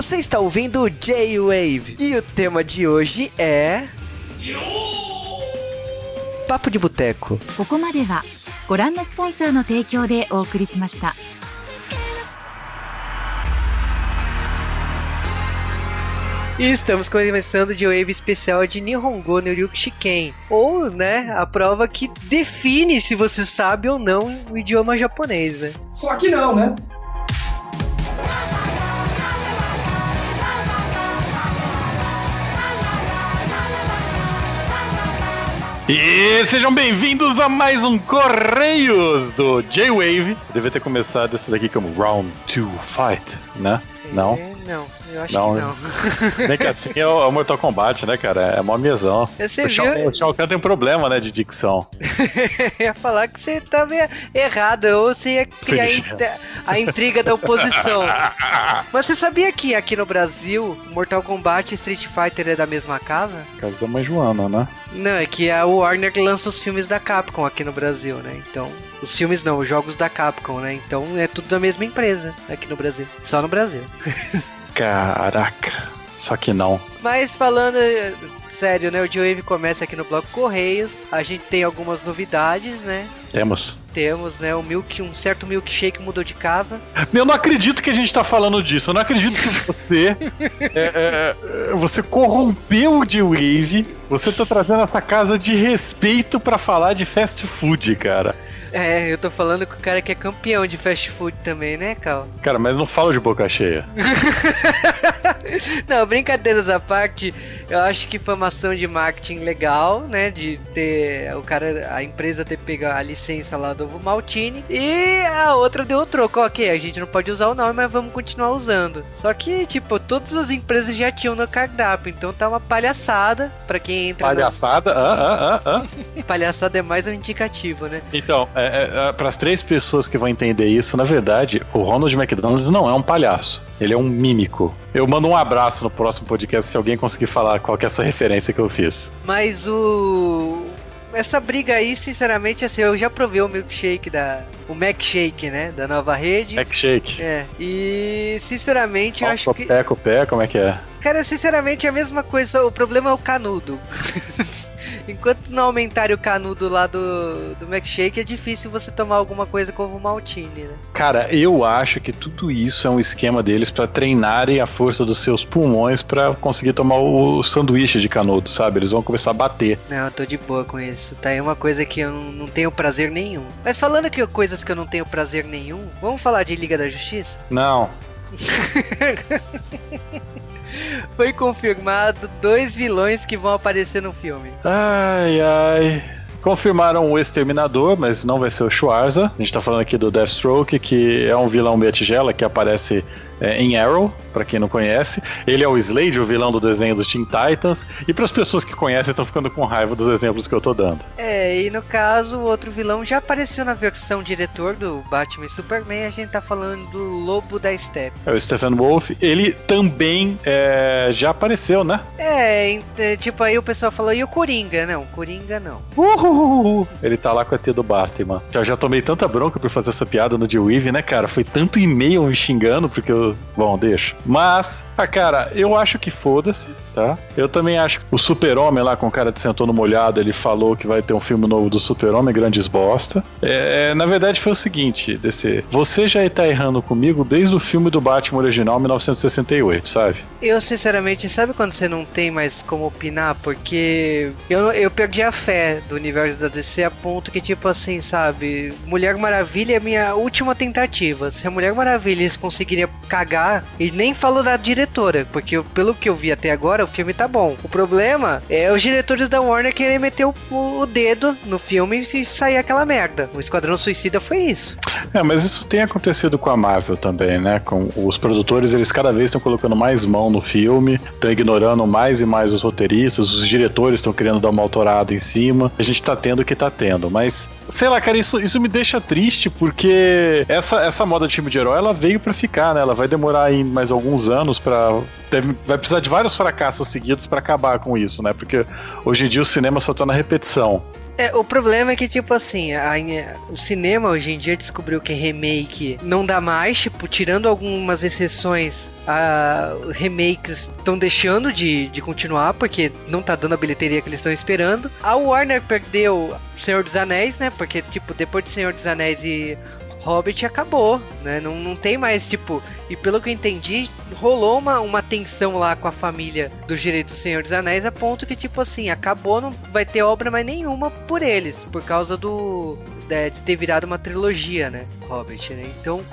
Você está ouvindo J-Wave e o tema de hoje é. Papo de Boteco. ここまではご覧のスポンサーの提供でお送りしました。 E estamos começando de Wave especial de Nihongo no Ryuk Shiken. Ou, né, a prova que define se você sabe ou não o idioma japonês, né? Só que não, né? E sejam bem-vindos a mais um Correios do J-Wave. Devia ter começado esse daqui como Round 2 Fight, né? Não. É, não, eu acho Não, que não. Se bem que assim é o, é o Mortal Kombat, né, cara? É mó mesão. Você O Shao, viu? o Shao Kahn tem um problema, né, de dicção. Eu ia falar que você tava errado, ou você ia criar a, intriga da oposição. Mas você sabia que aqui no Brasil, Mortal Kombat e Street Fighter é da mesma casa? Caso da mãe Joana, né? Não, é que a Warner lança os filmes da Capcom aqui no Brasil, né? Então, os filmes não, os jogos da Capcom, né? Então é tudo da mesma empresa aqui no Brasil. Só no Brasil. Caraca. Só que não. Mas falando eh, sério, né? O Joe começa aqui no bloco Correios. A gente tem algumas novidades, né? Temos. Temos, né, o milk, um certo milkshake mudou de casa. Eu não acredito que a gente tá falando disso. Eu não acredito que você. é, é, você corrompeu o J-Wave. Você tá trazendo essa casa de respeito pra falar de fast food, cara. É, eu tô falando com o cara que é campeão de fast food também, né, Cal? Cara, mas não fala de boca cheia. Não, brincadeiras à parte, eu acho que foi uma ação de marketing legal, né? De ter o cara, a empresa ter pego a licença lá do Maltini e a outra deu o troco. Ok, a gente não pode usar o nome, mas vamos continuar usando. Só que, tipo, todas as empresas já tinham no cardápio, então tá uma palhaçada pra quem entra. Palhaçada? Ah, ah, ah, ah. Palhaçada é mais um indicativo, né? Então, é, é, para as três pessoas que vão entender isso, na verdade, o Ronald McDonald não é um palhaço. Ele é um mímico. Eu mando um abraço no próximo podcast se alguém conseguir falar qual que é essa referência que eu fiz. Mas o. Essa briga aí, sinceramente, assim, eu já provei o milkshake da. O Macshake, né? Da nova rede. Milkshake. É. E sinceramente, eu acho que. Pé com pé, como é que é? Cara, sinceramente, é a mesma coisa. O problema é o canudo. Enquanto não aumentarem o canudo lá do, do Macshake, é difícil você tomar alguma coisa como Maltine, né? Cara, eu acho que tudo isso é um esquema deles pra treinarem a força dos seus pulmões pra conseguir tomar o sanduíche de canudo, sabe? Eles vão começar a bater. Não, eu tô de boa com isso. Tá aí uma coisa que eu não, não tenho prazer nenhum. Mas falando que coisas que eu não tenho prazer nenhum, vamos falar de Liga da Justiça? Não. Foi confirmado dois vilões que vão aparecer no filme. Ai, ai. Confirmaram o Exterminador, mas não vai ser o Schwarza. A gente tá falando aqui do Deathstroke, que é um vilão meia tigela que aparece é, em Arrow, pra quem não conhece. Ele é o Slade, o vilão do desenho dos Teen Titans. E para as pessoas que conhecem, estão ficando com raiva dos exemplos que eu tô dando. É, e no caso, o outro vilão já apareceu na versão diretor do Batman e Superman. A gente tá falando do Lobo da Steppe. É o Stephen Wolf. Ele também é, já apareceu, né? É, é, tipo, aí o pessoal falou, e o Coringa? Não, Coringa não. Uhul! Ele tá lá com a T do Batman. Eu já tomei tanta bronca por fazer essa piada no D-Weave, né, cara? Foi tanto e-mail me xingando, porque eu. Bom, deixa. Mas, ah, cara, eu acho que foda-se, tá? Eu também acho que o Super-Homem lá com o cara que sentou no molhado, ele falou que vai ter um filme novo do Super-Homem, grandes bosta. É, na verdade, foi o seguinte, DC. Você já tá errando comigo desde o filme do Batman original, 1968, sabe? Eu, sinceramente, sabe quando você não tem mais como opinar? Porque eu, eu perdi a fé do universo da DC a ponto que, tipo assim, sabe? Mulher Maravilha é a minha última tentativa. Se a Mulher Maravilha eles conseguiriam e nem falo da diretora, porque eu- pelo que eu vi até agora, o filme tá bom. O problema é os diretores da Warner querer meter o, o dedo no filme e sair aquela merda. O Esquadrão Suicida foi isso. É, mas isso tem acontecido com a Marvel também, né? Com os produtores, eles cada vez estão colocando mais mão no filme, estão ignorando mais e mais os roteiristas, os diretores estão querendo dar uma autorada em cima. A gente tá tendo o que tá tendo, mas sei lá, cara, isso, isso me deixa triste porque essa, essa moda de filme de herói, ela veio pra ficar, né? Ela vai demorar aí mais alguns anos deve- vai precisar de vários fracassos seguidos pra acabar com isso, né? Porque hoje em dia o cinema só tá na repetição. É, o problema é que, tipo assim, a, o cinema hoje em dia descobriu que remake não dá mais, tipo, tirando algumas exceções, a, remakes estão deixando de, de continuar porque não tá dando a bilheteria que eles estão esperando. A Warner perdeu Senhor dos Anéis, né? Porque, tipo, depois de Senhor dos Anéis e Hobbit acabou, né? Não, não tem mais, tipo. E pelo que eu entendi, rolou uma, uma tensão lá com a família do direito do Senhor dos Anéis, a ponto que, tipo assim, acabou, não vai ter obra mais nenhuma por eles, por causa do. de, de ter virado uma trilogia, né? Hobbit, né? Então.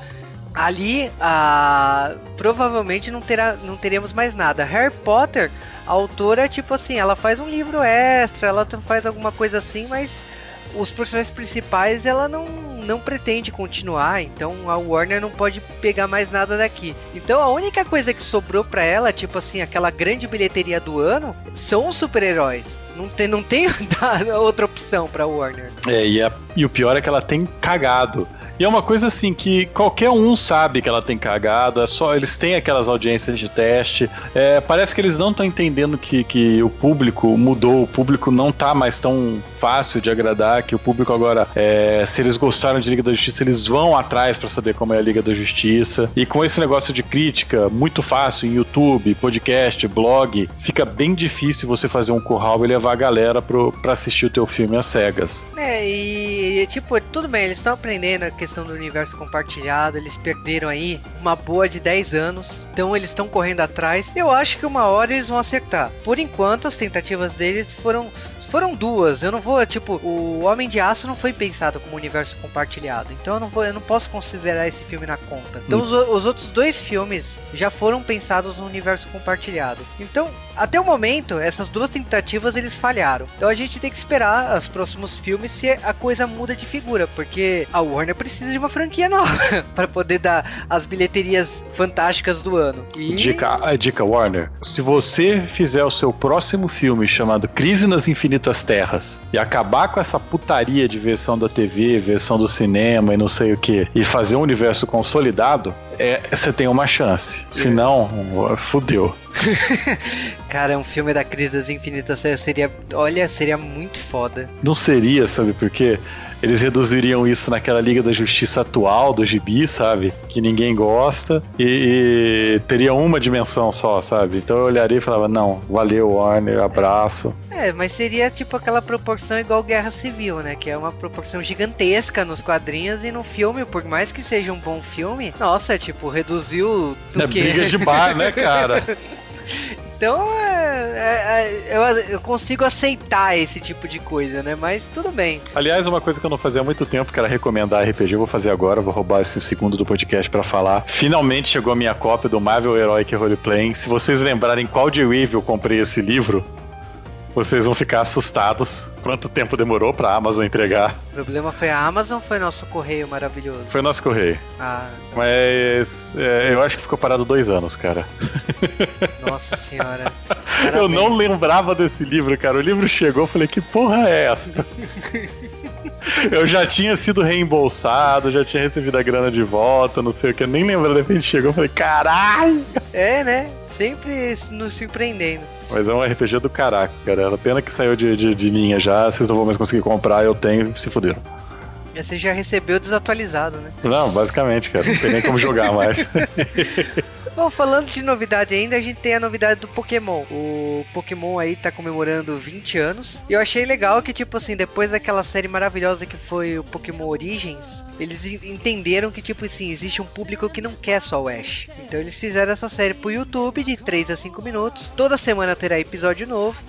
Ali, a provavelmente não, terá, não teremos mais nada. Harry Potter, a autora, tipo assim, ela faz um livro extra, ela faz alguma coisa assim, mas os personagens principais ela não, não pretende continuar, então a Warner não pode pegar mais nada daqui. Então a única coisa que sobrou para ela, tipo assim, aquela grande bilheteria do ano, são os super-heróis. Não tem, não tem outra opção pra Warner. É, e, a, e o pior é que ela tem cagado. E é uma coisa assim que qualquer um sabe que ela tem cagado, é só eles têm aquelas audiências de teste. É, parece que eles não estão entendendo que, que o público mudou, o público não tá mais tão fácil de agradar, que o público agora, é, se eles gostaram de Liga da Justiça, eles vão atrás para saber como é a Liga da Justiça. E com esse negócio de crítica muito fácil em YouTube, podcast, blog, fica bem difícil você fazer um curral e levar a galera pro, pra assistir o teu filme às cegas. É, e tipo, tudo bem, eles estão aprendendo a questão do universo compartilhado, eles perderam aí uma boa de 10 anos, então eles estão correndo atrás. Eu acho que uma hora eles vão acertar. Por enquanto, as tentativas deles foram foram duas. Eu não vou, tipo, o Homem de Aço não foi pensado como universo compartilhado. Então eu não vou, eu não posso considerar esse filme na conta. Então os, os outros dois filmes já foram pensados no universo compartilhado. Então, até o momento, essas duas tentativas eles falharam. Então a gente tem que esperar os próximos filmes se a coisa muda de figura, porque a Warner precisa de uma franquia nova para poder dar as bilheterias fantásticas do ano. E... Dica, a dica Warner, se você fizer o seu próximo filme chamado Crise nas Infinitas Terras e acabar com essa putaria de versão da TV, versão do cinema e não sei o que, e fazer um universo consolidado, é, você tem uma chance. Se não, fudeu. Cara, um filme da Crise das Infinitas seria. Olha, seria muito foda. Não seria, sabe por quê? Eles reduziriam isso naquela Liga da Justiça atual do gibi, sabe? Que ninguém gosta e, e teria uma dimensão só, sabe? Então eu olharia e falava, não, valeu Warner, abraço. É, mas seria tipo aquela proporção igual Guerra Civil, né? Que é uma proporção gigantesca nos quadrinhos e no filme, por mais que seja um bom filme, nossa, tipo, reduziu do é que... briga de bar, né, cara? Então, é, é, é, eu, eu, consigo aceitar esse tipo de coisa, né? Mas tudo bem. Aliás, uma coisa que eu não fazia há muito tempo, que era recomendar RPG, vou fazer agora, vou roubar esse segundo do podcast para falar. Finalmente chegou a minha cópia do Marvel Heroic Roleplaying. Se vocês lembrarem qual de Weave eu comprei esse livro, vocês vão ficar assustados. Quanto tempo demorou pra Amazon entregar? O problema foi a Amazon ou foi nosso correio maravilhoso? Foi nosso correio. Ah. Mas é, eu acho que ficou parado dois anos, cara. Nossa senhora. eu não lembrava desse livro, cara. O livro chegou, eu falei, que porra é esta? eu já tinha sido reembolsado, já tinha recebido a grana de volta, não sei o que. Eu nem lembro, de repente chegou, eu falei, caralho! É, né? Sempre nos surpreendendo. Mas é um RPG do caraca, cara. Pena que saiu de, de, de linha já, vocês não vão mais conseguir comprar, eu tenho, se fuderam. E você já recebeu desatualizado, né? Não, basicamente, cara. Não tem nem como jogar mais. Bom, falando de novidade ainda, a gente tem a novidade do Pokémon. O Pokémon aí tá comemorando 20 anos. E eu achei legal que, tipo assim, depois daquela série maravilhosa que foi o Pokémon Origins, eles entenderam que, tipo assim, existe um público que não quer só o Ash. Então eles fizeram essa série pro YouTube de 3 a 5 minutos. Toda semana terá episódio novo.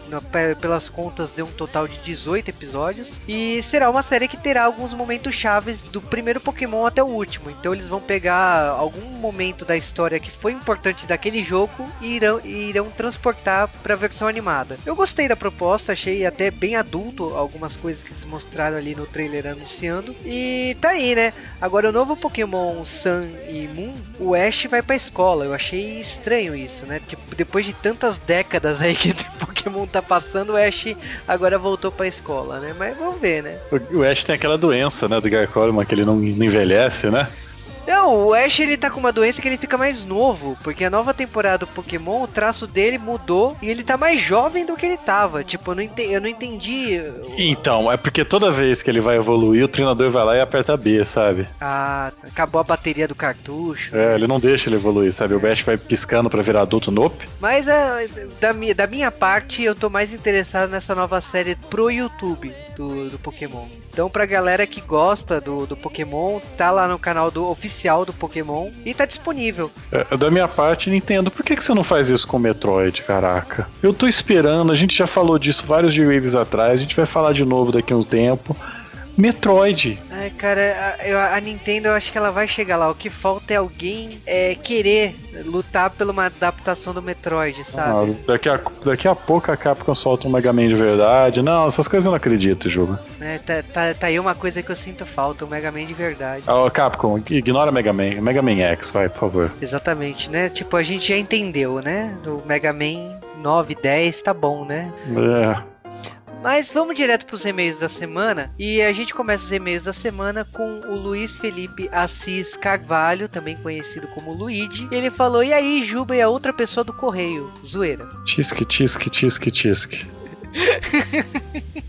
Pelas contas, deu um total de 18 episódios. E será uma série que terá alguns momentos chaves do primeiro Pokémon até o último. Então eles vão pegar algum momento da história que foi importante daquele jogo e irão, irão transportar pra versão animada. Eu gostei da proposta, achei até bem adulto algumas coisas que eles mostraram ali no trailer anunciando. E tá aí, né? Agora o novo Pokémon Sun e Moon, o Ash vai pra escola. Eu achei estranho isso, né? Tipo, depois de tantas décadas aí que o Pokémon tá passando, o Ash agora voltou pra escola, né? Mas vamos ver, né? O Ash tem aquela doença, né, do Garcoleman, que ele não envelhece, né? Não, Não, o Ash ele tá com uma doença que ele fica mais novo, porque a nova temporada do Pokémon, o traço dele mudou e ele tá mais jovem do que ele tava. Tipo, eu não entendi. Eu não entendi então, é porque toda vez que ele vai evoluir, o treinador vai lá e aperta B, sabe? Ah, acabou a bateria do cartucho. É, ele não deixa ele evoluir, sabe? O Bash vai piscando para virar adulto nope. Mas é, da, minha, da minha parte, eu tô mais interessado nessa nova série pro YouTube do, do Pokémon. Então, pra galera que gosta do, do Pokémon, tá lá no canal do oficial do Pokémon e tá disponível. É, da minha parte, Nintendo, por que, que você não faz isso com o Metroid, caraca? Eu tô esperando, a gente já falou disso vários G-Waves atrás, a gente vai falar de novo daqui a um tempo. Metroid. Ai, cara, a, a, Nintendo eu acho que ela vai chegar lá. O que falta é alguém é, querer lutar por uma adaptação do Metroid, sabe? Ah, daqui, a, daqui a pouco a Capcom solta um Mega Man de verdade. Não, essas coisas eu não acredito, jogo. É, tá, tá, tá, aí uma coisa que eu sinto falta, um Mega Man de verdade. Ah, Capcom, ignora Mega Man. Mega Man X, vai, por favor. Exatamente, né? Tipo, a gente já entendeu, né? Do Mega Man 9, 10, tá bom, né? É. Mas vamos direto para os e-mails da semana. E a gente começa os e-mails da semana com o Luiz Felipe Assis Carvalho, também conhecido como Luigi. Ele falou: E aí, Juba e a outra pessoa do correio? Zoeira. Tisque, tisque, tisque, tisque.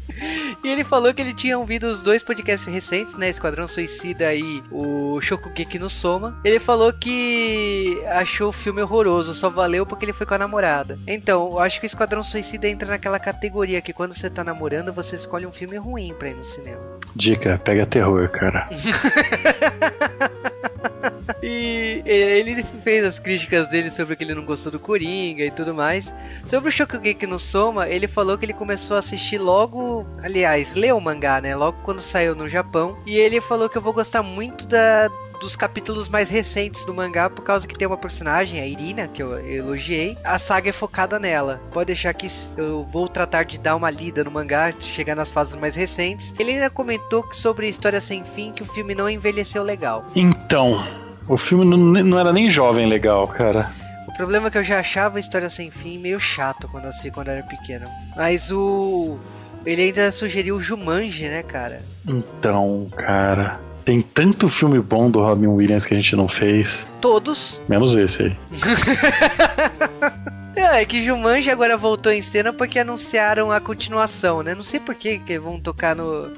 e ele falou que ele tinha ouvido os dois podcasts recentes, né? Esquadrão Suicida e o Shokugeki no Soma. Ele falou que achou o filme horroroso, só valeu porque ele foi com a namorada. Então, eu acho que o Esquadrão Suicida entra naquela categoria que quando você tá namorando, você escolhe um filme ruim pra ir no cinema. Dica, pega terror, cara. E ele fez as críticas dele sobre que ele não gostou do Coringa e tudo mais. Sobre o Shokugeki no Soma, ele falou que ele começou a assistir logo, aliás, leu o mangá, né? Logo quando saiu no Japão. E ele falou que eu vou gostar muito da, dos capítulos mais recentes do mangá, por causa que tem uma personagem, a Irina, que eu elogiei. A saga é focada nela. Pode deixar que eu vou tratar de dar uma lida no mangá, chegar nas fases mais recentes. Ele ainda comentou sobre História Sem Fim que o filme não envelheceu legal. Então, o filme não, não era nem jovem legal, cara. O problema é que eu já achava a história sem fim meio chato quando eu assisti quando eu era pequeno. Mas o. Ele ainda sugeriu o Jumanji, né, cara? Então, cara. Tem tanto filme bom do Robin Williams que a gente não fez. Todos. Menos esse aí. É, é que Jumanji agora voltou em cena porque anunciaram a continuação, né? Não sei por que, que vão tocar no,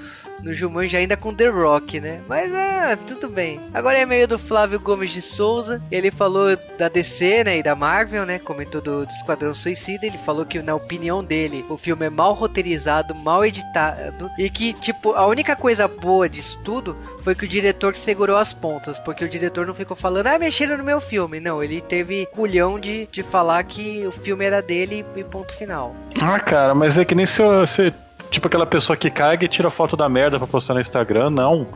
no Jumanji ainda com The Rock, né? Mas ah, tudo bem. Agora é meio do Flávio Gomes de Souza. Ele falou da DC, né? E da Marvel, né? Comentou do, do Esquadrão Suicida. Ele falou que, na opinião dele, o filme é mal roteirizado, mal editado. E que, tipo, a única coisa boa disso tudo foi que o diretor segurou as pontas. Porque o diretor não ficou falando, ah, mexeram no meu filme. Não, ele teve culhão de, de falar que o filme era dele e ponto final. Ah, cara, mas é que nem se você tipo aquela pessoa que caga e tira foto da merda pra postar no Instagram, não.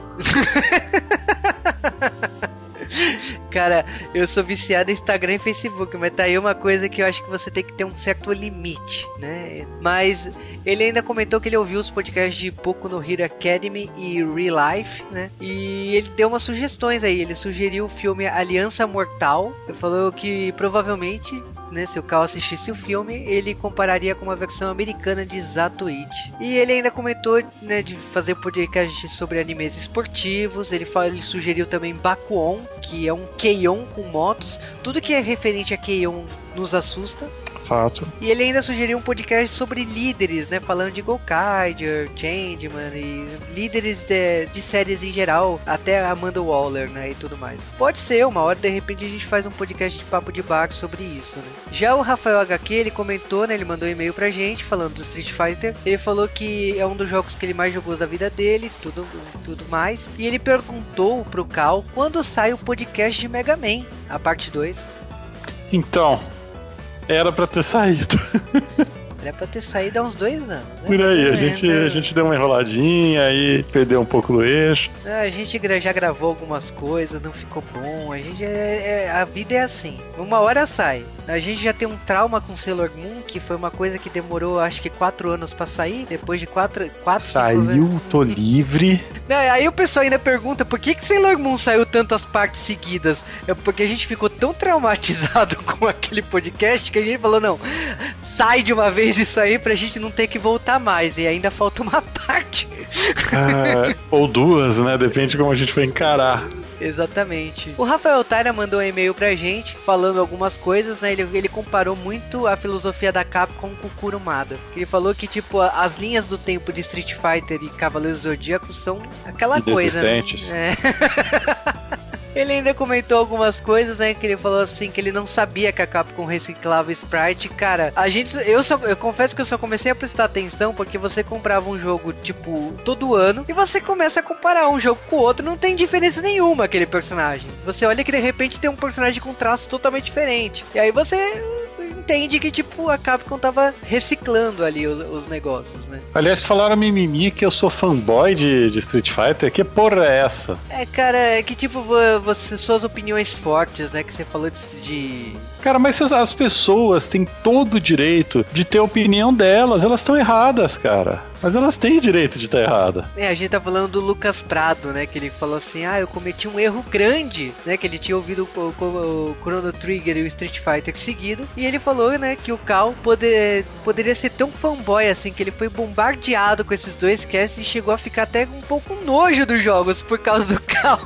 Cara, eu sou viciado em Instagram e Facebook, mas tá aí uma coisa que eu acho que você tem que ter um certo limite, né? Mas ele ainda comentou que ele ouviu os podcasts de Poco no Hero Academy e Real Life, né? E ele deu umas sugestões aí. Ele sugeriu o filme Aliança Mortal. Ele falou que provavelmente né, se o Cal assistisse o filme, ele compararia com uma versão americana de Zatoid. E ele ainda comentou né, de fazer podcast sobre animes esportivos. Ele, fala, ele sugeriu também Bakuon, que é um Keion com motos. Tudo que é referente a Keion nos assusta. Fato. E ele ainda sugeriu um podcast sobre líderes, né? Falando de Gokaiger, Changeman e líderes de, de séries em geral, até Amanda Waller, né? E tudo mais. Pode ser, uma hora de repente a gente faz um podcast de papo de bar sobre isso, né? Já o Rafael HQ, ele comentou, né? Ele mandou um e-mail pra gente falando do Street Fighter. Ele falou que é um dos jogos que ele mais jogou da vida dele, tudo, tudo mais. E ele perguntou pro Cal quando sai o podcast de Mega Man, a parte 2. Então, era pra ter saído. Era pra ter saído há uns dois anos. Né? Por aí, a gente, a gente deu uma enroladinha aí, perdeu um pouco do eixo. É, a gente já gravou algumas coisas, não ficou bom. A gente é, é, a vida é assim. Uma hora sai. A gente já tem um trauma com Sailor Moon, que foi uma coisa que demorou acho que quatro anos pra sair. Depois de quatro. quatro Saiu, tô livre. Não, aí o pessoal ainda pergunta por que, que Sailor Moon saiu tantas partes seguidas? É porque a gente ficou tão traumatizado com aquele podcast que a gente falou: não, sai de uma vez isso aí pra gente não ter que voltar mais. E ainda falta uma parte. Ah, ou duas, né? Depende de como a gente vai encarar. Exatamente. O Rafael Taira mandou um e-mail pra gente falando algumas coisas, né? Ele, ele comparou muito a filosofia da Capcom com o Kurumada. Ele falou que, tipo, as linhas do tempo de Street Fighter e Cavaleiros Zodíaco são aquela coisa. Né? É. Ele ainda comentou algumas coisas, né? Que ele falou assim que ele não sabia que a Capcom reciclava Sprite. Cara, a gente. Eu, só, eu confesso que eu só comecei a prestar atenção porque você comprava um jogo, tipo, todo ano e você começa a comparar um jogo com o outro. Não tem diferença nenhuma aquele personagem. Você olha que de repente tem um personagem com traço totalmente diferente. E aí você entende que, tipo, a Capcom tava reciclando ali os, os negócios, né? Aliás, falaram mimimi que eu sou fanboy de, de Street Fighter. Que porra é essa? É, cara, é que, tipo, você, suas opiniões fortes, né? Que você falou de, de Cara, mas as pessoas têm todo o direito de ter a opinião delas. Elas estão erradas, cara. Mas elas têm direito de estar errada. É, a gente tá falando do Lucas Prado, né? Que ele falou assim: ah, eu cometi um erro grande, né? Que ele tinha ouvido o, o, o Chrono Trigger e o Street Fighter seguido. E ele falou, né, que o Cal poder, poderia ser tão fanboy assim, que ele foi bombardeado com esses dois casts e chegou a ficar até um pouco nojo dos jogos por causa do Cal.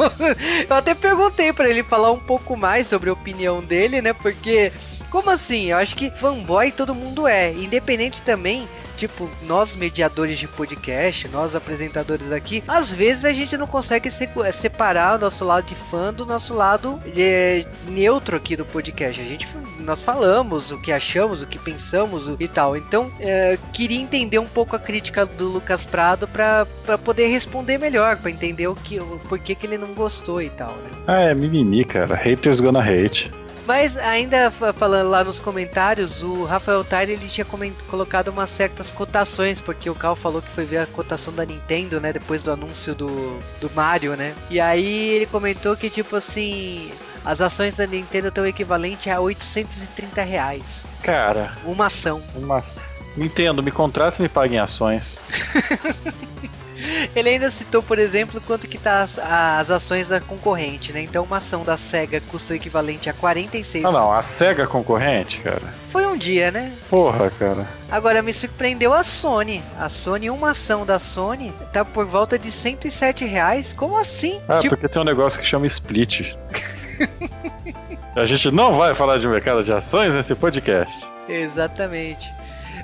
eu até perguntei para ele falar um pouco mais sobre a opinião dele, né? Porque porque, como assim? Eu acho que fanboy todo mundo é. Independente também tipo, nós mediadores de podcast, nós apresentadores aqui, às vezes a gente não consegue eh, separar o nosso lado de fã do nosso lado é, neutro aqui do podcast. A gente, nós falamos o que achamos, o que pensamos e tal. Então, é, queria entender um pouco a crítica do Lucas Prado para poder responder melhor, para entender o que, o porquê que ele não gostou e tal. Né? Ah, é mimimi, cara. Haters gonna hate. Mas ainda falando lá nos comentários, o Rafael Tyler ele tinha colocado umas certas cotações, porque o Cal falou que foi ver a cotação da Nintendo, né, depois do anúncio do, do Mario, né? E aí ele comentou que tipo assim, as ações da Nintendo estão equivalente a 830 reais. Cara, uma ação. Uma Nintendo, me contrata e me pague em ações. Ele ainda citou, por exemplo, quanto que tá as, as, ações da concorrente, né? Então uma ação da SEGA custa o equivalente a 46... Não, não, a SEGA concorrente, cara? Foi um dia, né? Porra, cara. Agora, me surpreendeu a Sony. A Sony, uma ação da Sony, tá por volta de 107 reais. Como assim? Ah, tipo... porque tem um negócio que chama split. a gente não vai falar de mercado de ações nesse podcast. Exatamente.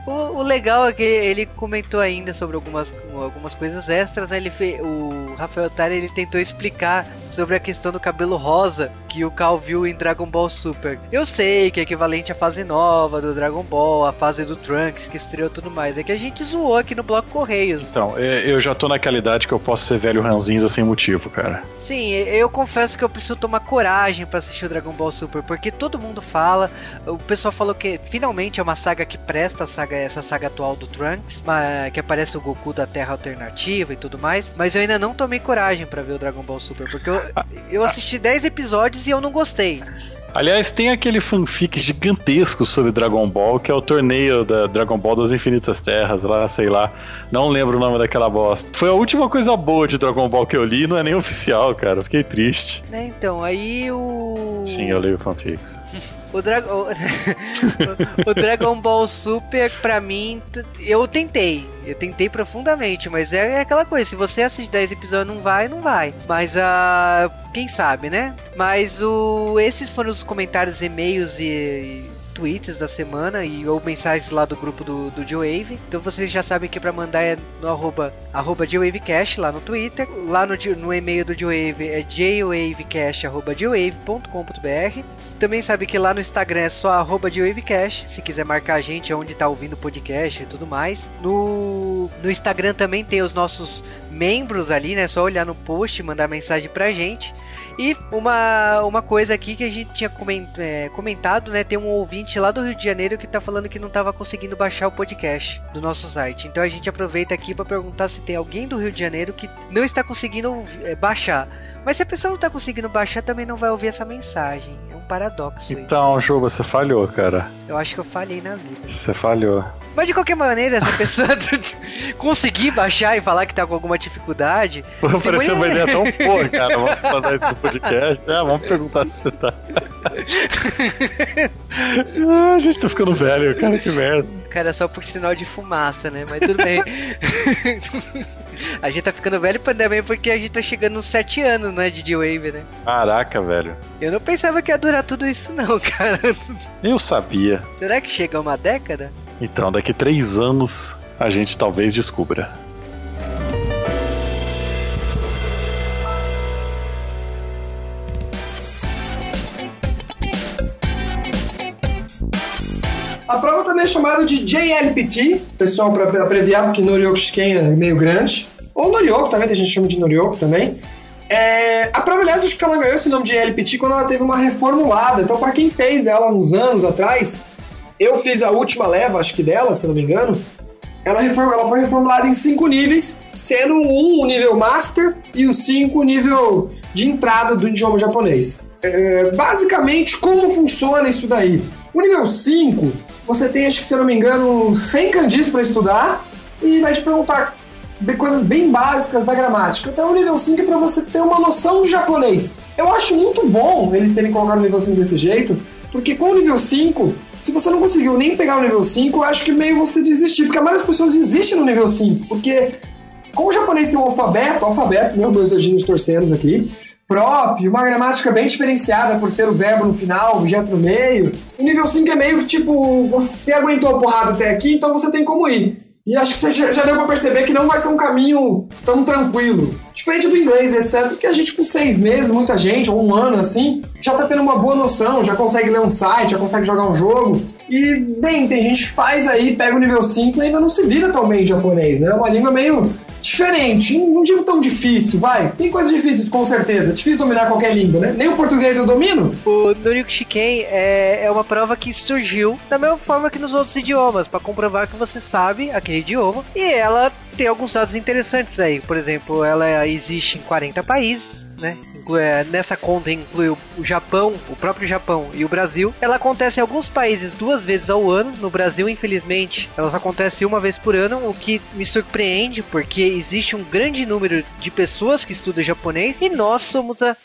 O, o, legal é que ele comentou ainda sobre algumas, algumas coisas extras, né? Ele fez, o Rafael Tari ele tentou explicar sobre a questão do cabelo rosa que o Cal viu em Dragon Ball Super. Eu sei que é equivalente à fase nova do Dragon Ball, a fase do Trunks que estreou tudo mais. É que a gente zoou aqui no Bloco Correios. Então, eu já tô naquela idade que eu posso ser velho ranzinza sem motivo, cara. Sim, eu confesso que eu preciso tomar coragem para assistir o Dragon Ball Super, porque todo mundo fala, o pessoal falou que finalmente é uma saga que presta, a saga, essa saga atual do Trunks, que aparece o Goku da Terra Alternativa e tudo mais, mas eu ainda não tomei coragem para ver o Dragon Ball Super, porque eu, eu assisti 10 episódios e eu não gostei. Aliás, tem aquele fanfic gigantesco sobre Dragon Ball, que é o torneio da Dragon Ball das Infinitas Terras, lá, sei lá. Não lembro o nome daquela bosta. Foi a última coisa boa de Dragon Ball que eu li, não é nem oficial, cara. Fiquei triste. É, então, aí o. Sim, eu leio fanfics. O, Dra o, o, Dragon Ball Super, pra mim, eu tentei. Eu tentei profundamente, mas é, é aquela coisa: se você assistir 10 episódios não vai, não vai. Mas uh, quem sabe, né? Mas o, esses foram os comentários, e-mails e tweets da semana e ou mensagens lá do grupo do, do G-Wave. Então vocês já sabem que para mandar é no arroba, arroba G-Wavecast lá no Twitter. Lá no, no e-mail do G-Wave é jwavecast.gwave.com.br Também sabe que lá no Instagram é só arroba G-Wavecast. Se quiser marcar a gente onde tá ouvindo o podcast e tudo mais. No, no Instagram também tem os nossos membros ali, né? Só olhar no post, mandar mensagem pra gente. E uma, uma coisa aqui que a gente tinha é, comentado, né? Tem um ouvinte lá do Rio de Janeiro que tá falando que não tava conseguindo baixar o podcast do nosso site. Então a gente aproveita aqui para perguntar se tem alguém do Rio de Janeiro que não está conseguindo é, baixar. Mas se a pessoa não tá conseguindo baixar, também não vai ouvir essa mensagem. Paradoxo. Então, Ju, você falhou, cara. Eu acho que eu falhei na vida. Você falhou. Mas de qualquer maneira, se a pessoa conseguir baixar e falar que tá com alguma dificuldade. Pareceu uma ideia tão boa, cara. Vamos mandar isso no podcast. É, vamos perguntar se você tá. Ah, a gente tá ficando velho, cara, que merda. Cara, só por sinal de fumaça, né? Mas tudo bem. a gente tá ficando velho também porque a gente tá chegando nos 7 anos, né, de D-Wave, né? Caraca, velho. Eu não pensava que ia durar tudo isso, não, cara. Eu sabia. Será que chega uma década? Então, daqui três anos a gente talvez descubra. A prova também é chamada de JLPT, pessoal, para abreviar, porque Norioku Shiken é meio grande. Ou Norioku também, tem gente chama de Norioku também. É, a prova, aliás, acho que ela ganhou esse nome de JLPT quando ela teve uma reformulada. Então, para quem fez ela uns anos atrás, eu fiz a última leva, acho que dela, se não me engano. Ela, reform, ela foi reformulada em cinco níveis, sendo um o nível Master e o cinco o nível de entrada do idioma japonês. É, basicamente, como funciona isso daí? O nível 5, você tem, acho que se eu não me engano, 100 kanjis para estudar e vai te perguntar coisas bem básicas da gramática. Então, o nível 5 é para você ter uma noção de japonês. Eu acho muito bom eles terem colocado o nível 5 desse jeito, porque com o nível 5, se você não conseguiu nem pegar o nível 5, eu acho que meio você desistir, porque a maioria das pessoas desistem no nível 5, porque como o japonês tem um alfabeto, alfabeto, meu, dois dedinhos torcendo aqui, próprio, uma gramática bem diferenciada por ser o verbo no final, o objeto no meio. O nível 5 é meio que tipo, você aguentou a porrada até aqui, então você tem como ir. E acho que você já deu pra perceber que não vai ser um caminho tão tranquilo. Diferente do inglês, etc., que a gente com seis meses, muita gente, ou um ano assim, já tá tendo uma boa noção, já consegue ler um site, já consegue jogar um jogo. E, bem, tem gente que faz aí, pega o nível 5 e ainda não se vira tão bem em japonês, né? É uma língua meio diferente, não digo tão difícil, vai. Tem coisas difíceis, com certeza. É difícil dominar qualquer língua, né? Nem o português eu domino. O Noriko Shiken é, é uma prova que surgiu da mesma forma que nos outros idiomas, para comprovar que você sabe aquele idioma. E ela tem alguns dados interessantes aí. Por exemplo, ela existe em 40 países né? É, nessa conta inclui o Japão, o próprio Japão e o Brasil. Ela acontece em alguns países duas vezes ao ano. No Brasil, infelizmente, ela só acontece uma vez por ano, o que me surpreende porque existe um grande número de pessoas que estudam japonês e nós somos a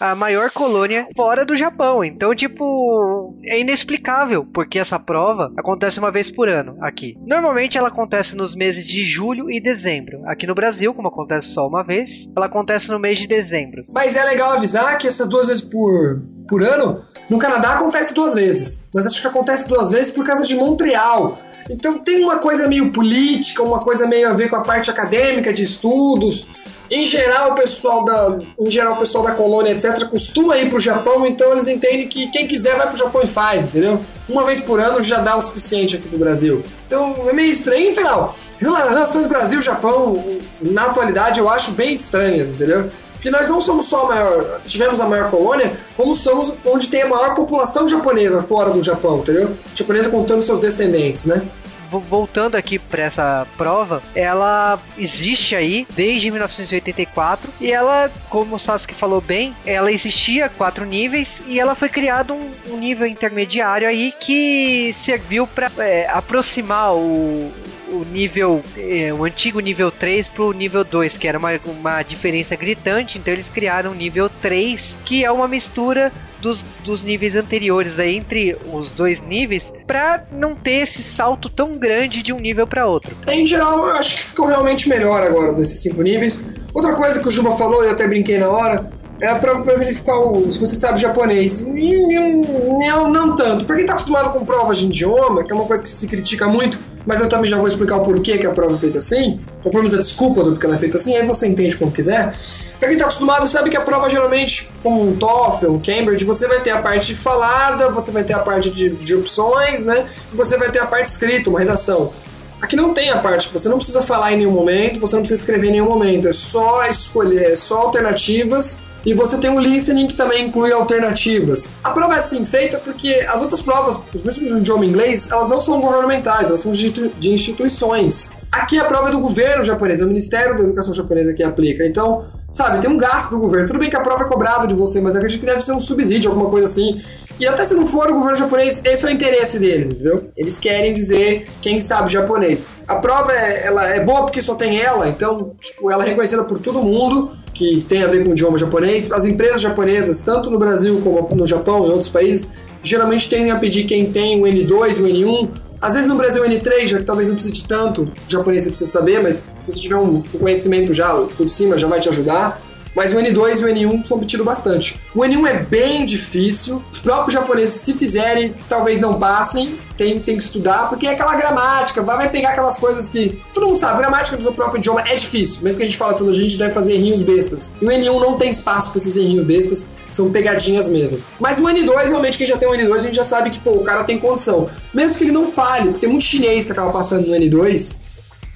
a maior colônia fora do Japão. Então, tipo, é inexplicável porque essa prova acontece uma vez por ano aqui. Normalmente ela acontece nos meses de julho e dezembro. Aqui no Brasil, como acontece só uma vez, ela acontece no mês de dezembro. Mas é legal avisar que essas duas vezes por, por ano, no Canadá acontece duas vezes. Mas acho que acontece duas vezes por causa de Montreal. Então tem uma coisa meio política, uma coisa meio a ver com a parte acadêmica de estudos. Em geral, o pessoal da, em geral, o pessoal da colônia, etc., costuma ir pro Japão, então eles entendem que quem quiser vai pro Japão e faz, entendeu? Uma vez por ano já dá o suficiente aqui no Brasil. Então é meio estranho, final. Relações Brasil-Japão, na atualidade, eu acho bem estranhas, entendeu? Porque nós não somos só a maior, tivemos a maior colônia, como somos onde tem a maior população japonesa fora do Japão, entendeu? Japonesa contando seus descendentes, né? Voltando aqui para essa prova, ela existe aí desde 1984 e ela, como o Sasuke falou bem, ela existia quatro níveis e ela foi criado um, um nível intermediário aí que serviu para é, aproximar o, o nível, é, o antigo nível 3 pro nível 2, que era uma, uma diferença gritante, então eles criaram o nível 3, que é uma mistura dos, dos níveis anteriores aí, entre os dois níveis, para não ter esse salto tão grande de um nível para outro. Em geral, eu acho que ficou realmente melhor agora desses cinco níveis. Outra coisa que o Juba falou, eu até brinquei na hora, é a prova para verificar o, se você sabe japonês. Não, não tanto. Pra quem tá acostumado com provas de idioma, que é uma coisa que se critica muito, mas eu também já vou explicar o porquê que a prova é feita assim, ou pelo menos a desculpa do porque ela é feita assim, aí você entende como quiser. Pra quem tá acostumado, sabe que a prova geralmente, como um TOEFL, um Cambridge, você vai ter a parte falada, você vai ter a parte de, de opções, né? E você vai ter a parte escrita, uma redação. Aqui não tem a parte que você não precisa falar em nenhum momento, você não precisa escrever em nenhum momento, é só escolher, é só alternativas e você tem um listening que também inclui alternativas. A prova é assim feita porque as outras provas, principalmente no idioma inglês, elas não são governamentais, elas são de instituições. Aqui a prova é do governo japonês, é o Ministério da Educação japonesa que aplica. Então, sabe, tem um gasto do governo. Tudo bem que a prova é cobrada de você, mas acredito que deve ser um subsídio, alguma coisa assim. E até se não for o governo japonês, esse é o interesse deles, entendeu? Eles querem dizer quem sabe japonês. A prova é, ela é boa porque só tem ela, então, tipo, ela é reconhecida por todo mundo que tem a ver com o idioma japonês. As empresas japonesas, tanto no Brasil como no Japão e outros países, geralmente tendem a pedir quem tem o N2, o N1. Às vezes no Brasil o N3, já que talvez não precise de tanto japonês você precisa saber, mas se você tiver um conhecimento já por cima, já vai te ajudar. Mas o N2 e o N1 são pedidos bastante. O N1 é bem difícil. Os próprios japoneses, se fizerem, talvez não passem. Tem, tem que estudar, porque é aquela gramática, vai, pegar aquelas coisas que. Todo mundo sabe, a gramática do seu próprio idioma é difícil. Mesmo que a gente fala teologia, a gente deve fazer errinhos bestas. E o N1 não tem espaço para esses errinhos bestas, são pegadinhas mesmo. Mas o N2, realmente, quem já tem o N2, a gente já sabe que, pô, o cara tem condição. Mesmo que ele não fale, porque tem muito chinês que acaba passando no N2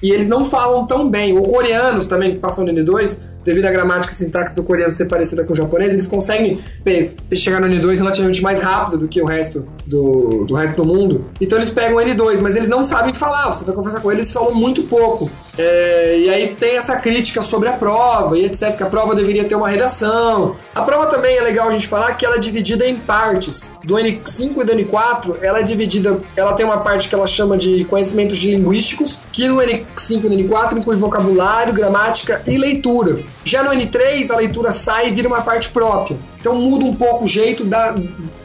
e eles não falam tão bem, ou coreanos também que passam no N2, devido à gramática e sintaxe do coreano ser parecida com o japonês, eles conseguem chegar no N2 relativamente mais rápido do que o resto do, do resto do mundo. Então eles pegam o N2, mas eles não sabem falar. Você vai conversar com eles, eles falam muito pouco. É, e aí tem essa crítica sobre a prova e etc, que a prova deveria ter uma redação. A prova também é legal a gente falar que ela é dividida em partes. Do N5 e do N4, ela é dividida, ela tem uma parte que ela chama de conhecimentos linguísticos, que no N5 e no N4 inclui vocabulário, gramática e leitura. Já no N3, a leitura sai e vira uma parte própria. Então muda um pouco o jeito da,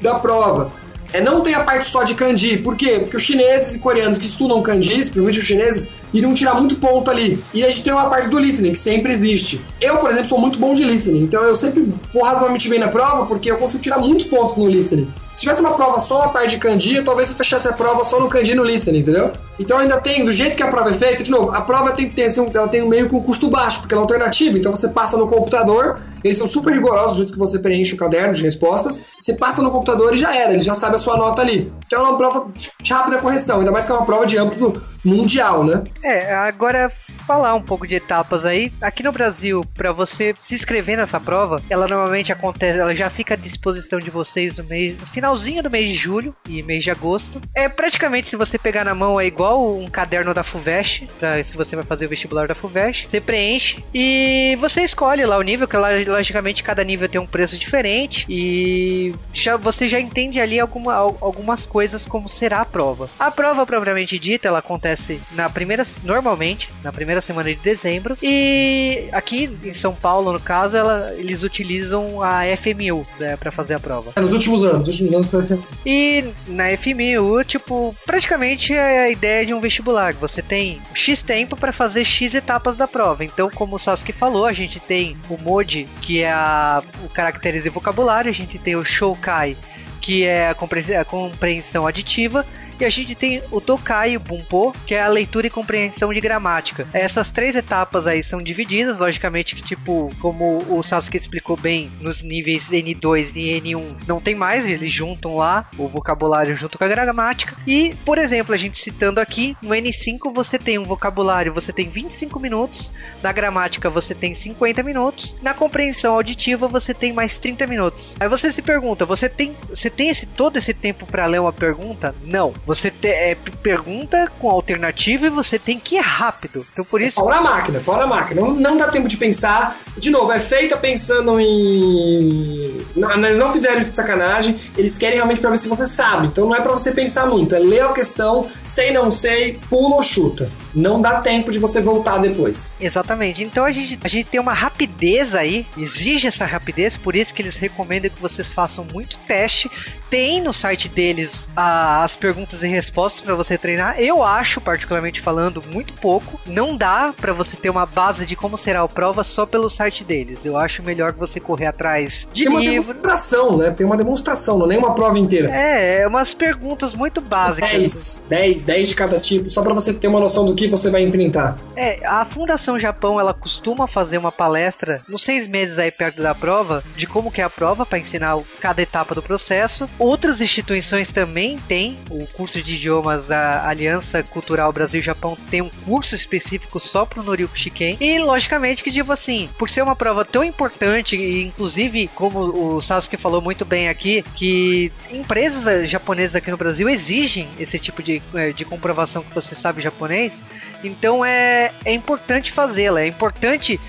da prova. É, não tem a parte só de kanji. Por quê? Porque os chineses e coreanos que estudam kanji, principalmente os chineses, iriam tirar muito ponto ali. E a gente tem uma parte do listening, que sempre existe. Eu, por exemplo, sou muito bom de listening, então eu sempre vou razoavelmente bem na prova, porque eu consigo tirar muitos pontos no listening. Se tivesse uma prova só uma parte de kanji, talvez eu fechasse a prova só no kanji e no listening, entendeu? Então ainda tem, do jeito que a prova é feita, de novo, a prova tem que ter, assim, ela tem meio um custo baixo, porque ela é alternativa, então você passa no computador, eles são super rigorosos do jeito que você preenche o caderno de respostas, você passa no computador e já era, ele já sabe a sua nota ali. Então é uma prova de rápida correção, ainda mais que é uma prova de âmbito mundial, né? É, agora falar um pouco de etapas aí. Aqui no Brasil, para você se inscrever nessa prova, ela normalmente acontece, ela já fica à disposição de vocês no mês, no finalzinho do mês de julho e mês de agosto. É praticamente se você pegar na mão é igual um caderno da Fuvest, pra, se você vai fazer o vestibular da Fuvest, você preenche e você escolhe lá o nível, que logicamente cada nível tem um preço diferente e já você já entende ali alguma, algumas coisas como será a prova. A prova propriamente dita, ela acontece na primeira normalmente na primeira semana de dezembro. E aqui em São Paulo, no caso, ela, eles utilizam a FMU né, para fazer a prova. É, nos últimos anos, nos últimos anos foi a FMU. E na FMU, tipo, praticamente é a ideia de um vestibular. Você tem X tempo para fazer X etapas da prova. Então, como o Sasuke falou, a gente tem o MODI, que é a, o caracteres e vocabulário, a gente tem o Shoukai, que é a compreensão aditiva, e a gente tem o Tokai e o Bumpo, que é a leitura e compreensão de gramática. Essas três etapas aí são divididas, logicamente que, tipo, como o Sasuke explicou bem, nos níveis N2 e N1 não tem mais, eles juntam lá o vocabulário junto com a gramática. E, por exemplo, a gente citando aqui, no N5 você tem um vocabulário, você tem 25 minutos, na gramática você tem 50 minutos, na compreensão auditiva você tem mais 30 minutos. Aí você se pergunta, você tem, você tem esse, todo esse tempo para ler uma pergunta? Não. Você te, é, pergunta com alternativa e você tem que ir rápido. Então por isso. É pau na máquina, pau na máquina. Não, não dá tempo de pensar. De novo, é feita pensando em. Não, eles não fizeram isso de sacanagem. Eles querem realmente pra ver se você sabe. Então não é para você pensar muito. É ler a questão, sei, não sei, pula ou chuta. Não dá tempo de você voltar depois. Exatamente. Então a gente, a gente tem uma rapidez aí, exige essa rapidez, por isso que eles recomendam que vocês façam muito teste. Tem no site deles a, as perguntas e respostas para você treinar. Eu acho, particularmente falando, muito pouco. Não dá para você ter uma base de como será a prova só pelo site deles. Eu acho melhor que você correr atrás de Tem livro. uma demonstração, né? Tem uma demonstração, não é nem uma prova inteira. É, é umas perguntas muito básicas. 10, 10, 10 de cada tipo, só para você ter uma noção do que você vai enfrentar. É, a Fundação Japão, ela costuma fazer uma palestra nos seis meses aí perto da prova, de como que é a prova, para ensinar cada etapa do processo. Outras instituições também têm o curso de idiomas da Aliança Cultural Brasil-Japão tem um curso específico só pro Noriko Shiken. E logicamente que, tipo assim, por ser uma prova tão importante, e inclusive, como o Sasuke falou muito bem aqui, que empresas japonesas aqui no Brasil exigem esse tipo de, é, de comprovação que você sabe japonês. Então é, é importante fazê-la, é importante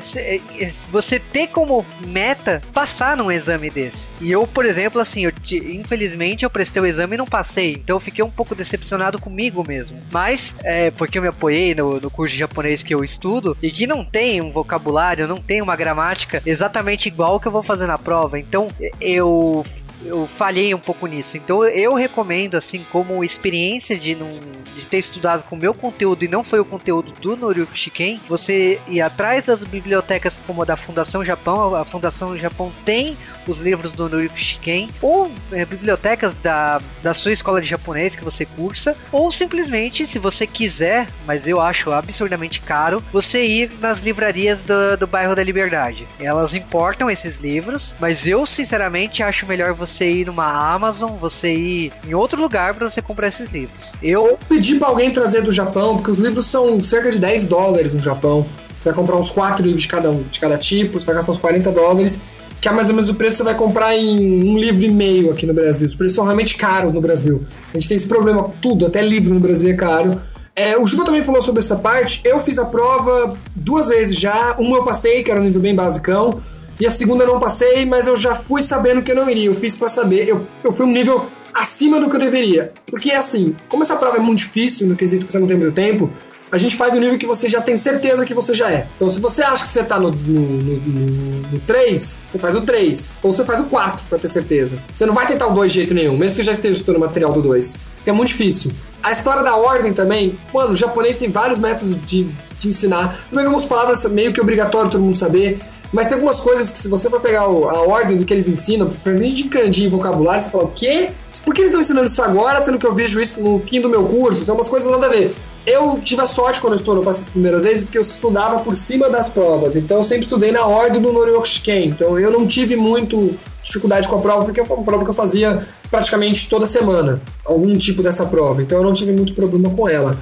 cê- é, você ter como meta passar num exame desse. E eu, por exemplo, assim, eu te- infelizmente eu prestei o exame e não passei. Então eu fiquei um pouco decepcionado comigo mesmo. Mas, é, porque eu me apoiei no, no curso de japonês que eu estudo e que não tem um vocabulário, não tem uma gramática exatamente igual que eu vou fazer na prova. Então eu eu falhei um pouco nisso. Então eu recomendo, assim, como experiência de, não, de ter estudado com o meu conteúdo e não foi o conteúdo do Noriyuki Shiken, você ir atrás das bibliotecas como a da Fundação Japão. A Fundação Japão tem os livros do Noriyuki Shiken, ou é, bibliotecas da, da sua escola de japonês que você cursa, ou simplesmente, se você quiser, mas eu acho absurdamente caro, você ir nas livrarias do, do bairro da Liberdade. Elas importam esses livros, mas eu sinceramente acho melhor você ir numa Amazon, você ir em outro lugar para você comprar esses livros. Eu Ou pedir pra alguém trazer do Japão, porque os livros são cerca de 10 dólares no Japão. Você vai comprar uns 4 livros de cada um, de cada tipo, você vai gastar uns 40 dólares, que é mais ou menos o preço que você vai comprar em um livro e meio aqui no Brasil. Os preços são realmente caros no Brasil. A gente tem esse problema com tudo, até livro no Brasil é caro. É, o Juba também falou sobre essa parte. Eu fiz a prova duas vezes já. Uma eu passei, que era um nível bem basicão. E a segunda eu não passei, mas eu já fui sabendo que eu não iria. Eu fiz pra saber. Eu, eu fui um nível acima do que eu deveria. Porque assim, como essa prova é muito difícil, no quesito que você não tem muito tempo, a gente faz o nível que você já tem certeza que você já é. Então, se você acha que você tá no, no, no, no, no 3, você faz o 3. Ou você faz o 4 pra ter certeza. Você não vai tentar o 2 de jeito nenhum, mesmo que você já esteja estudando material do 2. Porque é muito difícil. A história da ordem também, mano, o japonês tem vários métodos de, de ensinar. Tem algumas palavras meio que obrigatório todo mundo saber. Mas tem algumas coisas que se você for pegar a ordem do que eles ensinam, mim de kanji e vocabulário, você fala, o quê? Por que eles estão ensinando isso agora, sendo que eu vejo isso no fim do meu curso? Tem umas coisas nada a ver. Eu tive a sorte quando eu estou no passei as primeiras vezes, porque eu estudava por cima das provas. Então eu sempre estudei na ordem do Noryoku Shiken. Então eu não tive muito dificuldade com a prova, porque foi uma prova que eu fazia praticamente toda semana. Algum tipo dessa prova. Então eu não tive muito problema com ela.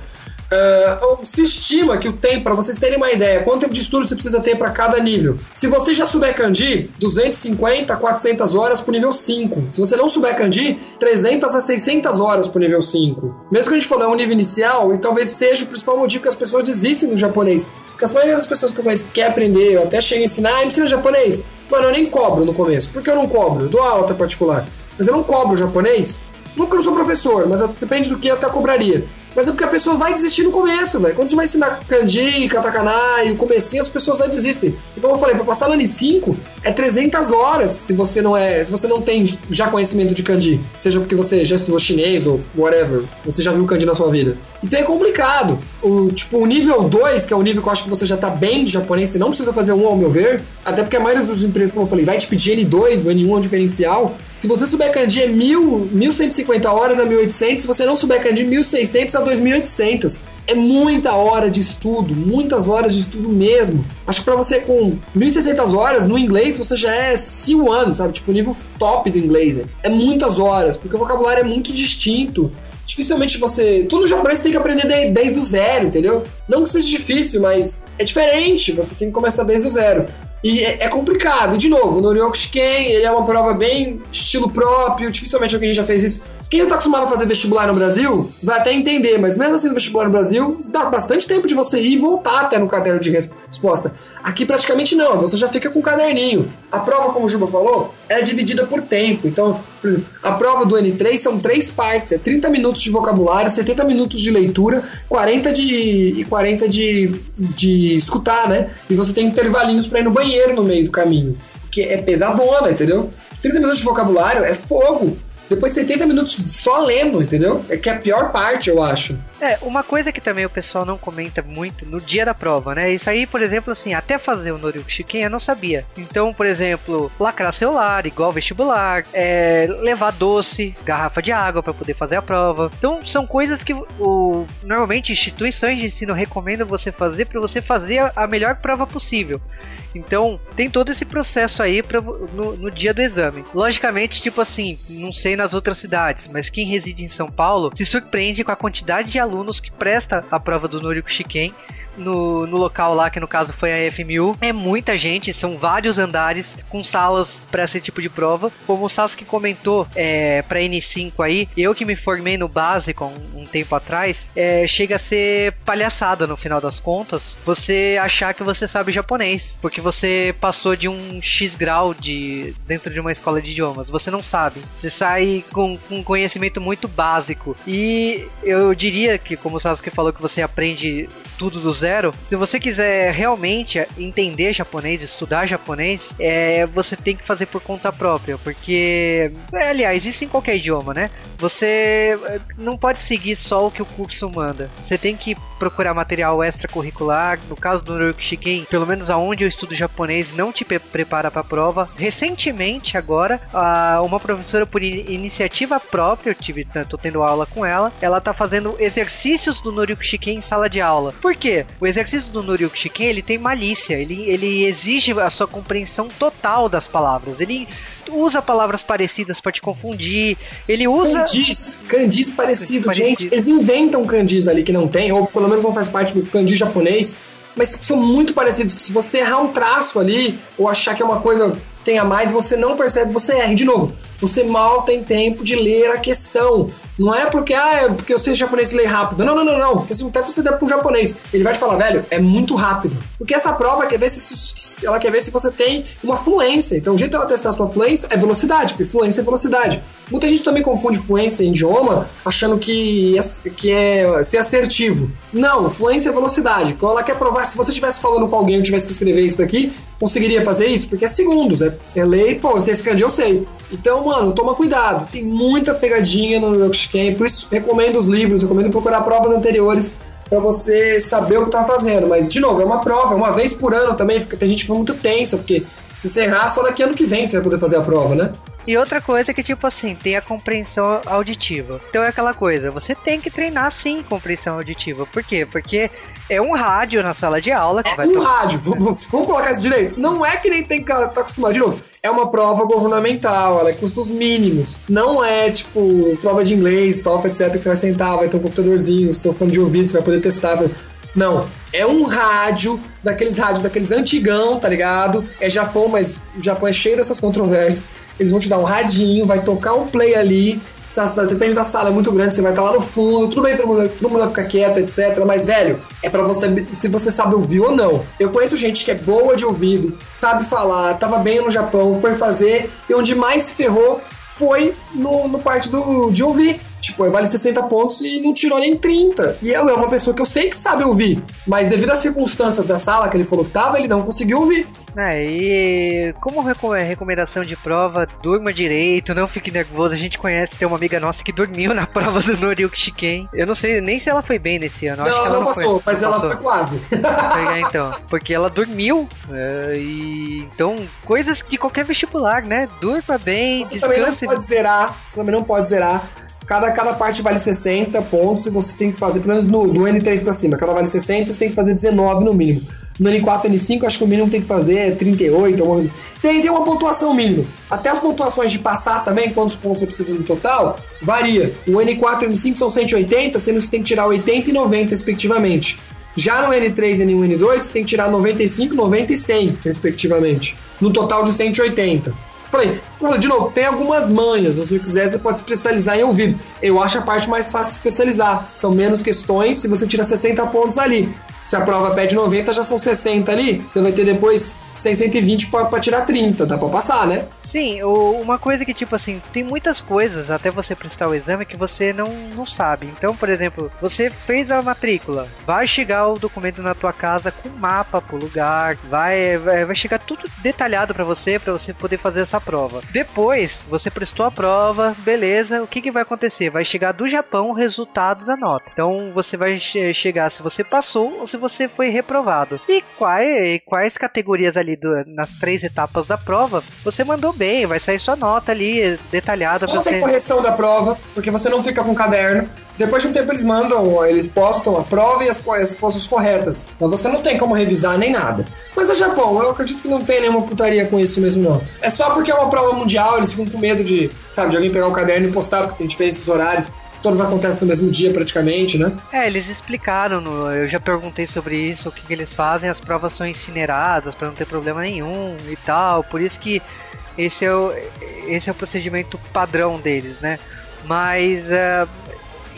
Ah, se estima que o tempo, para vocês terem uma ideia, quanto tempo de estudo você precisa ter para cada nível. Se você já souber kanji, 250 a 400 horas pro nível 5. Se você não souber kanji, 300 a 600 horas pro nível 5. Mesmo que a gente for é um nível inicial, e talvez seja o principal motivo que as pessoas desistem do japonês. Porque a maioria das pessoas que eu conheço que quer aprender, eu até chega a ensinar, ah, ensina japonês. Mano, eu nem cobro no começo. Por que eu não cobro? Eu dou até particular. Mas eu não cobro japonês Nunca eu sou professor, mas depende do que eu até cobraria. Mas é porque a pessoa vai desistir no começo, velho. Quando você vai ensinar kanji, katakana e o comecinho, as pessoas já desistem. E como eu falei, pra passar no N5 é 300 horas se você não é, se você não tem já conhecimento de kanji. Seja porque você já estudou chinês ou whatever, você já viu kanji na sua vida. Então é complicado. O, tipo, o nível 2, que é o nível que eu acho que você já tá bem de japonês, você não precisa fazer um ao meu ver. Até porque a maioria dos empregos, como eu falei, vai te pedir N2, o N1 é diferencial. Se você souber kanji é 1000, 1150 horas a 1800, se você não souber kanji 1600 a 2800. É muita hora de estudo, muitas horas de estudo mesmo. Acho que pra você com 1600 horas no inglês, você já é C1, sabe? Tipo, nível top do inglês. né? É muitas horas, porque o vocabulário é muito distinto. Dificilmente você. Tudo no japonês você tem que aprender de- desde o zero, entendeu? Não que seja difícil, mas é diferente. Você tem que começar desde o zero. E é, é complicado. E, de novo, no Ryoku Shiken, ele é uma prova bem estilo próprio. Dificilmente alguém já fez isso. Quem está acostumado a fazer vestibular no Brasil vai até entender, mas mesmo assim no vestibular no Brasil, dá bastante tempo de você ir e voltar até no caderno de res- resposta. Aqui praticamente não, você já fica com o caderninho. A prova, como o Juba falou, é dividida por tempo. Então, por exemplo, a prova do N3 são três partes: é 30 minutos de vocabulário, 70 minutos de leitura, 40 de, e 40 de, de escutar, né? E você tem intervalinhos para ir no banheiro no meio do caminho. Que é pesadona, entendeu? 30 minutos de vocabulário é fogo. Depois 70 minutos só lendo, entendeu? É que é a pior parte, eu acho. É, uma coisa que também o pessoal não comenta muito no dia da prova, né? Isso aí, por exemplo, assim, até fazer o Noriyuki Shiken eu não sabia. Então, por exemplo, lacrar celular, igual vestibular, é, levar doce, garrafa de água para poder fazer a prova. Então, são coisas que o, normalmente instituições de ensino recomendam você fazer para você fazer a- melhor prova possível. Então, tem todo esse processo aí pra, no, no dia do exame. Logicamente, tipo assim, não sei nas outras cidades, mas quem reside em São Paulo se surpreende com a quantidade de alunos que presta a prova do Noriko Shiken no, no local lá, que no caso foi a FMU. É muita gente, são vários andares com salas para esse tipo de prova. Como o Sasuke comentou é, pra N5 aí, eu que me formei no básico um, um tempo atrás, é, chega a ser palhaçada no final das contas você achar que você sabe japonês, porque você passou de um X grau de dentro de uma escola de idiomas. Você não sabe. Você sai com, com um conhecimento muito básico. E eu diria que, como o Sasuke falou, que você aprende tudo do zero. Se você quiser realmente entender japonês, estudar japonês, é, você tem que fazer por conta própria, porque, é, aliás, isso em qualquer idioma, né? Você é, não pode seguir só o que o curso manda. Você tem que procurar material extracurricular. No caso do Noruki Shiken, pelo menos aonde eu estudo japonês, não te prepara para a prova. Recentemente, agora, uma professora por iniciativa própria, eu tive, tô tendo aula com ela, ela tá fazendo exercícios do Shiken em sala de aula. Por quê? O exercício do Noryuki Shiken, ele tem malícia, ele, ele exige a sua compreensão total das palavras. Ele usa palavras parecidas para te confundir. Ele usa. Candis, candis parecido. Gente, eles inventam candis ali que não tem, ou pelo menos não faz parte do candis japonês, mas são muito parecidos. Que se você errar um traço ali, ou achar que é uma coisa tem a mais, você não percebe, você erra. De novo, você mal tem tempo de ler a questão. Não é porque, ah, é porque eu sei japonês e leio rápido. Não, não, não, não. Porque se até você der para um japonês, ele vai te falar, velho, é muito rápido. Porque essa prova quer ver se, ela quer ver se você tem uma fluência. Então, o jeito dela testar sua fluência é velocidade, porque fluência é velocidade. Muita gente também confunde fluência em idioma achando que é, que é ser assertivo. Não, fluência é velocidade. Quando ela quer provar, se você estivesse falando com alguém e tivesse que escrever isso daqui, conseguiria fazer isso? Porque é segundos, é, é lei, pô, se kanji eu sei. Então, mano, toma cuidado. Tem muita pegadinha no Yokushiken, por isso recomendo os livros, recomendo procurar provas anteriores para você saber o que tá fazendo. Mas, de novo, é uma prova, uma vez por ano também. Fica, tem gente que fica muito tensa, porque se você errar, só daqui ano que vem você vai poder fazer a prova, né? E outra coisa é que, tipo assim, tem a compreensão auditiva. Então é aquela coisa, você tem que treinar sim compreensão auditiva. Por quê? Porque é um rádio na sala de aula que é vai um rádio, vamos, vamos, colocar isso direito. Não é que nem tem que estar tá acostumado. De novo, é uma prova governamental, ela é custos mínimos. Não é, tipo, prova de inglês, TOEFL, etc, que você vai sentar, vai ter um computadorzinho, seu fone de ouvido, você vai poder testar. Não, é um rádio, daqueles rádios, daqueles antigão, tá ligado? É Japão, mas o Japão é cheio dessas controvérsias. Eles vão te dar um radinho, vai tocar um play ali. Depende da sala, é muito grande, você vai estar lá no fundo, tudo bem, todo mundo, todo mundo vai ficar quieto, etc. Mas, velho, é para você se você sabe ouvir ou não. Eu conheço gente que é boa de ouvido, sabe falar, tava bem no Japão, foi fazer, e onde mais se ferrou foi no, no parte do, de ouvir. Tipo, vale 60 pontos e não tirou nem 30. E é uma pessoa que eu sei que sabe ouvir, mas devido às circunstâncias da sala que ele falou que tava, ele não conseguiu ouvir. É, e como recomendação de prova, durma direito, não fique nervoso. A gente conhece, tem uma amiga nossa que dormiu na prova do Noryuki Shiken. Eu não sei nem se ela foi bem nesse ano. Não, Acho que ela não, passou, foi, mas ela passou. foi quase. É, então, porque ela dormiu. É, e então, coisas de qualquer vestibular, né? Durma bem, você descanse. Também não pode zerar, você também não pode zerar. Cada, cada parte vale 60 pontos e você tem que fazer, pelo menos no, do N3 pra cima, cada vale 60, você tem que fazer 19 no mínimo. No N4 N5, acho que o mínimo tem que fazer é 38, alguma coisa. Tem, tem uma pontuação mínima. Até as pontuações de passar também, quantos pontos você precisa no total, varia. O N4 e N5 são 180, sendo que você tem que tirar 80 e 90, respectivamente. Já no N3, N1 e N2, você tem que tirar 95, 90 e 100, respectivamente. No total de 180. Falei, de novo, tem algumas manhas. Se você quiser, você pode especializar em ouvido. Eu acho a parte mais fácil de especializar. São menos questões se você tira 60 pontos ali. Se a prova pede 90, já são 60 ali. Você vai ter depois 120 para tirar 30. Dá para passar, né? Sim, uma coisa que, tipo assim, tem muitas coisas até você prestar o exame que você não, não sabe. Então, por exemplo, você fez a matrícula, vai chegar o documento na tua casa com mapa pro lugar, vai, vai, vai chegar tudo detalhado para você, para você poder fazer essa prova. Depois, você prestou a prova, beleza, o que, que vai acontecer? Vai chegar do Japão o resultado da nota. Então, você vai che chegar se você passou ou se você foi reprovado. E quais, quais categorias ali do, nas três etapas da prova você mandou bem, vai sair sua nota ali detalhada Não você. tem correção da prova, porque você não fica com caderno. Depois de um tempo eles mandam, eles postam a prova e as, as respostas corretas. Mas você não tem como revisar nem nada. Mas é Japão, eu acredito que não tem nenhuma putaria com isso mesmo, não. É só porque é uma prova mundial, eles ficam com medo de, sabe, de alguém pegar o caderno e postar, porque tem diferentes horários. todas acontecem no mesmo dia praticamente, né? É, eles explicaram, no, eu já perguntei sobre isso, o que, que eles fazem, as provas são incineradas para não ter problema nenhum e tal, por isso que esse é o, esse é o procedimento padrão deles, né? Mas uh,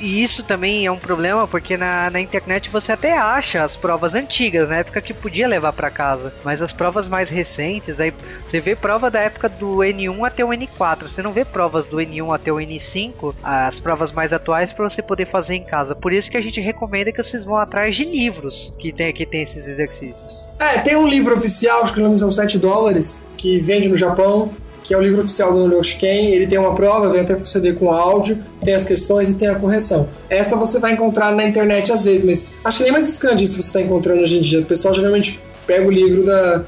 e isso também é um problema porque na, na internet você até acha as provas antigas, na época que podia levar para casa. Mas as provas mais recentes, aí você vê prova da época do N1 até o N4. Você não vê provas do N1 até o N5, as provas mais atuais para você poder fazer em casa. Por isso que a gente recomenda que vocês vão atrás de livros que tem, que tem esses exercícios. É, tem um livro oficial, acho que o nome são 7 dólares, que vende no Japão que é o livro oficial do Nuryoshken. Ele tem uma prova, vem até com CD com áudio, tem as questões e tem a correção. Essa você vai encontrar na internet às vezes, mas acho que nem mais escante isso você está encontrando hoje em dia. O pessoal geralmente pega o livro da,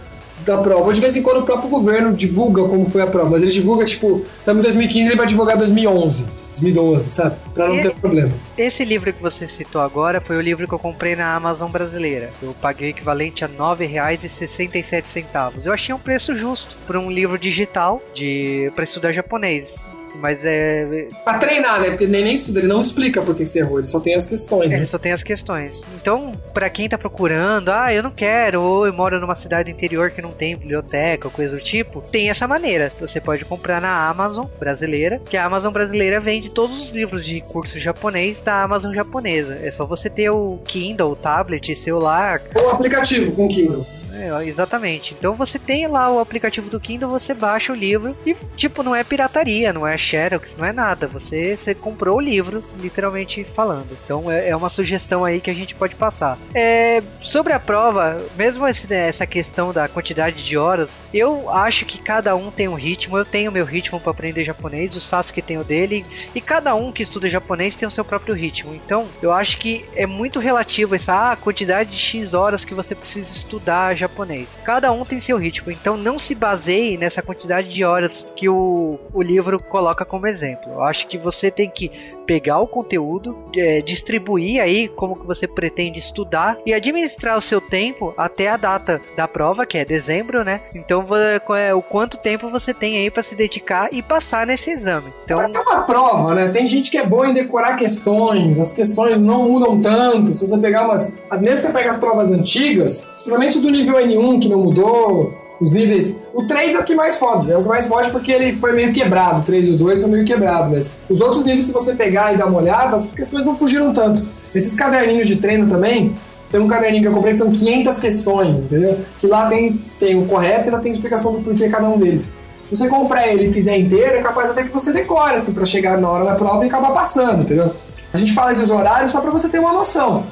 da prova. De vez em quando o próprio governo divulga como foi a prova, mas ele divulga, tipo, estamos em 2015, ele vai divulgar 2011. 2012, sabe? Pra não ter problema. Esse livro que você citou agora foi o livro que eu comprei na Amazon brasileira. Eu paguei o equivalente a R$ 9,67. Eu achei um preço justo por um livro digital de para estudar japonês. Mas é. Pra treinar, né? Porque nem, nem estuda, ele não explica por que você errou, ele só tem as questões. Né? Ele só tem as questões. Então, para quem tá procurando, ah, eu não quero, ou eu moro numa cidade interior que não tem biblioteca ou coisa do tipo, tem essa maneira. Você pode comprar na Amazon brasileira, que a Amazon brasileira vende todos os livros de curso japonês da Amazon japonesa. É só você ter o Kindle, o tablet, celular. Ou aplicativo com Kindle. É, exatamente. Então você tem lá o aplicativo do Kindle, você baixa o livro e, tipo, não é pirataria, não é Xerox, não é nada. Você, você comprou o livro, literalmente falando. Então é, é uma sugestão aí que a gente pode passar. É, sobre a prova, mesmo esse, né, essa questão da quantidade de horas, eu acho que cada um tem um ritmo. Eu tenho meu ritmo para aprender japonês, o Sasuke tem o dele, e cada um que estuda japonês tem o seu próprio ritmo. Então eu acho que é muito relativo essa ah, quantidade de X horas que você precisa estudar japonês japonês. Cada um tem seu ritmo, então não se baseie nessa quantidade de horas que o, o livro coloca como exemplo. Eu acho que você tem que pegar o conteúdo, é, distribuir aí como que você pretende estudar e administrar o seu tempo até a data da prova, que é dezembro, né? Então, é, o quanto tempo você tem aí para se dedicar e passar nesse exame. Então, é uma prova, né? Tem gente que é boa em decorar questões, as questões não mudam tanto. Se você pegar umas, mesmo você pegar as provas antigas, principalmente do nível N1 que não mudou, os níveis. O 3 é o que mais fode, é o que mais fode porque ele foi meio quebrado. O 3 e o 2 são meio quebrados, mas os outros níveis, se você pegar e dar uma olhada, as questões não fugiram tanto. Esses caderninhos de treino também, tem um caderninho que eu comprei que são 500 questões, entendeu? Que lá tem, tem o correto e lá tem explicação do porquê cada um deles. Se você comprar ele e fizer inteiro, é capaz até que você decore, assim, pra chegar na hora da prova e acabar passando, entendeu? A gente fala esses horários só para você ter uma noção.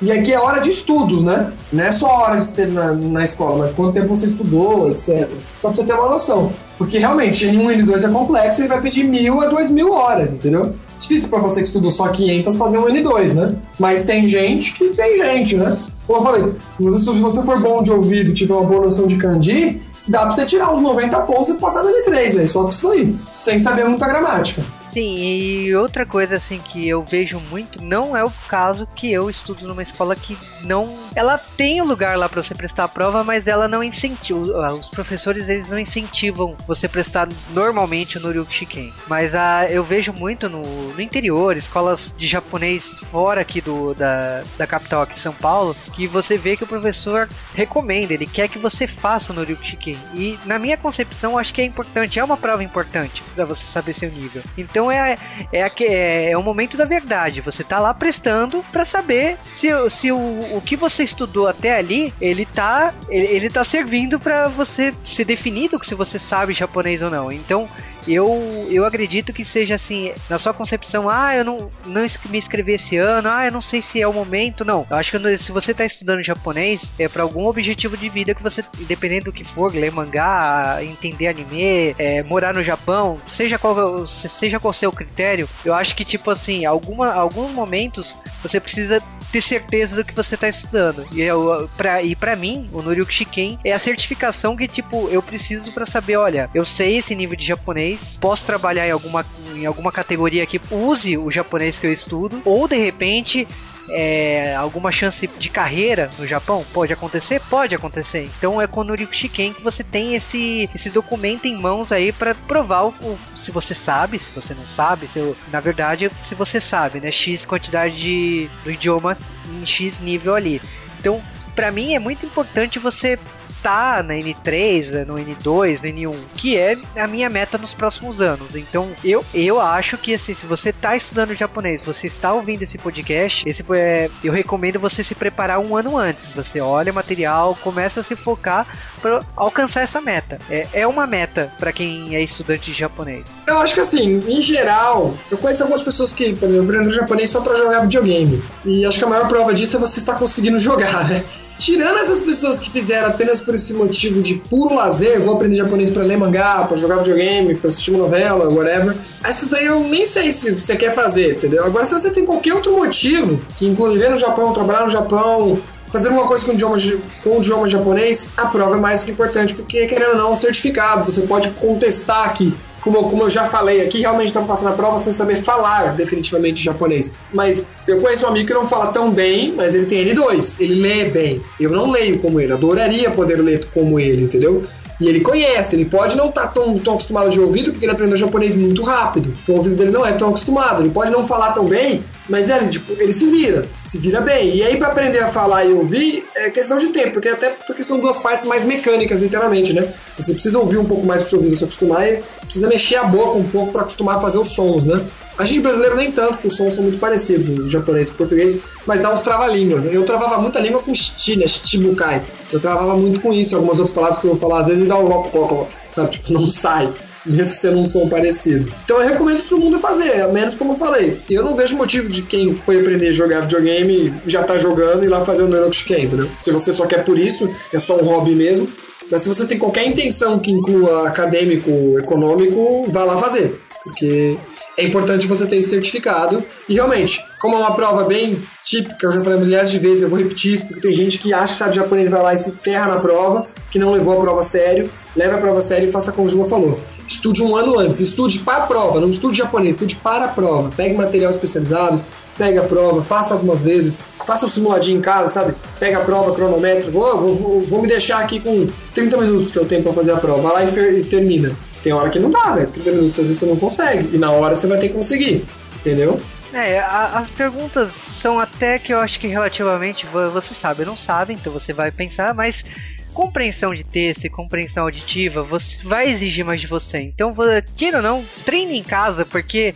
E aqui é hora de estudo, né? Não é só hora de ter na, na escola, mas quanto tempo você estudou, etc. Só pra você ter uma noção. Porque realmente, N1 e N2 é complexo, ele vai pedir mil a duas mil horas, entendeu? Difícil pra você que estudou só 500 fazer um N2, né? Mas tem gente que tem gente, né? Como eu falei, se você for bom de ouvido e tiver uma boa noção de kanji, dá pra você tirar uns 90 pontos e passar no N3, né? Só com isso aí, sem saber muita gramática. Sim, e outra coisa assim que eu vejo muito, não é o caso que eu estudo numa escola que não. Ela tem um lugar lá para você prestar a prova, mas ela não incentiva. Os professores eles não incentivam você prestar normalmente o Noryuki Shiken. Mas a, eu vejo muito no, no interior, escolas de japonês fora aqui do, da, da capital aqui São Paulo, que você vê que o professor recomenda, ele quer que você faça o Noryuki Shiken. E na minha concepção, acho que é importante, é uma prova importante para você saber seu nível. Então então é, é, é, é o momento da verdade. Você tá lá prestando para saber se, se o, o que você estudou até ali, ele tá, ele, ele tá servindo para você ser definido se você sabe japonês ou não. Então, eu, eu acredito que seja assim, na sua concepção, ah, eu não, não me inscrevi esse ano, ah, eu não sei se é o momento. Não, eu acho que se você está estudando japonês, é para algum objetivo de vida que você, independente do que for, ler mangá, entender anime, é, morar no Japão, seja qual seja qual seu critério, eu acho que, tipo assim, alguma, alguns momentos você precisa ter certeza do que você está estudando. E, eu, e mim, o Noryuki Shiken é a certificação que, tipo, eu preciso para saber, olha, eu sei esse nível de japonês, posso trabalhar em alguma, em alguma categoria que use o japonês que eu estudo, ou de repente é, alguma chance de carreira no Japão? Pode acontecer? Pode acontecer. Então é com o Noriko Shiken que você tem esse, esse documento em mãos aí para provar o, o, se você sabe, se você não sabe, se, na verdade, se você sabe, né? X quantidade de, do idioma em X nível ali. Então, para mim é muito importante você tá na N3, no N2, no N1, que é a minha meta nos próximos anos. Então, eu, eu acho que assim, se você tá estudando japonês, você está ouvindo esse podcast, esse é, eu recomendo você se preparar um ano antes. Você olha o material, começa a se focar para alcançar essa meta. É, é uma meta para quem é estudante de japonês. Eu acho que assim, em geral, eu conheço algumas pessoas que, por exemplo, aprendem japonês só para jogar videogame. E acho que a maior prova disso é você estar conseguindo jogar, né? Tirando essas pessoas que fizeram apenas por esse motivo de puro lazer, vou aprender japonês para ler mangá, para jogar videogame, para assistir uma novela, whatever, essas daí eu nem sei se você quer fazer, entendeu? Agora, se você tem qualquer outro motivo, que inclui viver no Japão, trabalhar no Japão, fazer alguma coisa com o, idioma, com o idioma japonês, a prova é mais que importante, porque querendo ou não, certificado, você pode contestar aqui como, como eu já falei aqui, realmente estamos passando a prova sem saber falar definitivamente japonês. Mas eu conheço um amigo que não fala tão bem, mas ele tem N2, ele lê bem. Eu não leio como ele, adoraria poder ler como ele, entendeu? E ele conhece, ele pode não estar tá tão, tão acostumado de ouvido, porque ele aprendeu japonês muito rápido. Então o ouvido dele não é tão acostumado. Ele pode não falar tão bem, mas ele, tipo, ele se vira, se vira bem. E aí, para aprender a falar e ouvir, é questão de tempo, porque até porque são duas partes mais mecânicas, literalmente, né? Você precisa ouvir um pouco mais pro seu ouvido se acostumar e precisa mexer a boca um pouco para acostumar a fazer os sons, né? A gente brasileiro nem tanto, porque os sons são muito parecidos, o japonês e o português, mas dá uns trava-línguas. Eu travava muita língua com shi, né? Shibukai. Eu travava muito com isso, algumas outras palavras que eu vou falar às vezes e dá um loco, sabe? Tipo, não sai mesmo sendo um som parecido. Então eu recomendo todo mundo fazer, menos como eu falei. Eu não vejo motivo de quem foi aprender a jogar videogame já tá jogando e lá fazer o Neurox Camp, né? Se você só quer por isso, é só um hobby mesmo. Mas se você tem qualquer intenção que inclua acadêmico, econômico, vá lá fazer. Porque é importante você ter esse certificado. E realmente, como é uma prova bem típica, eu já falei milhares de vezes, eu vou repetir isso, porque tem gente que acha que sabe japonês, vai lá e se ferra na prova, que não levou a prova a sério, leva a prova a sério e faça como o Juma falou. Estude um ano antes, estude para a prova, não estude japonês, estude para a prova. Pegue material especializado, pegue a prova, faça algumas vezes, faça um simuladinho em casa, sabe? Pega a prova, cronômetro, vou, vou, vou, vou me deixar aqui com 30 minutos que eu tenho para fazer a prova, vai lá e, e termina. Tem hora que não dá, velho. 30 minutos às vezes você não consegue. E na hora você vai ter que conseguir. Entendeu? É, a, as perguntas são até que eu acho que relativamente você sabe, não sabe, então você vai pensar, mas compreensão de texto e compreensão auditiva você vai exigir mais de você. Então, queira ou não, treine em casa, porque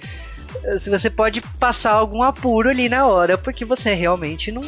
se você pode passar algum apuro ali na hora, porque você realmente não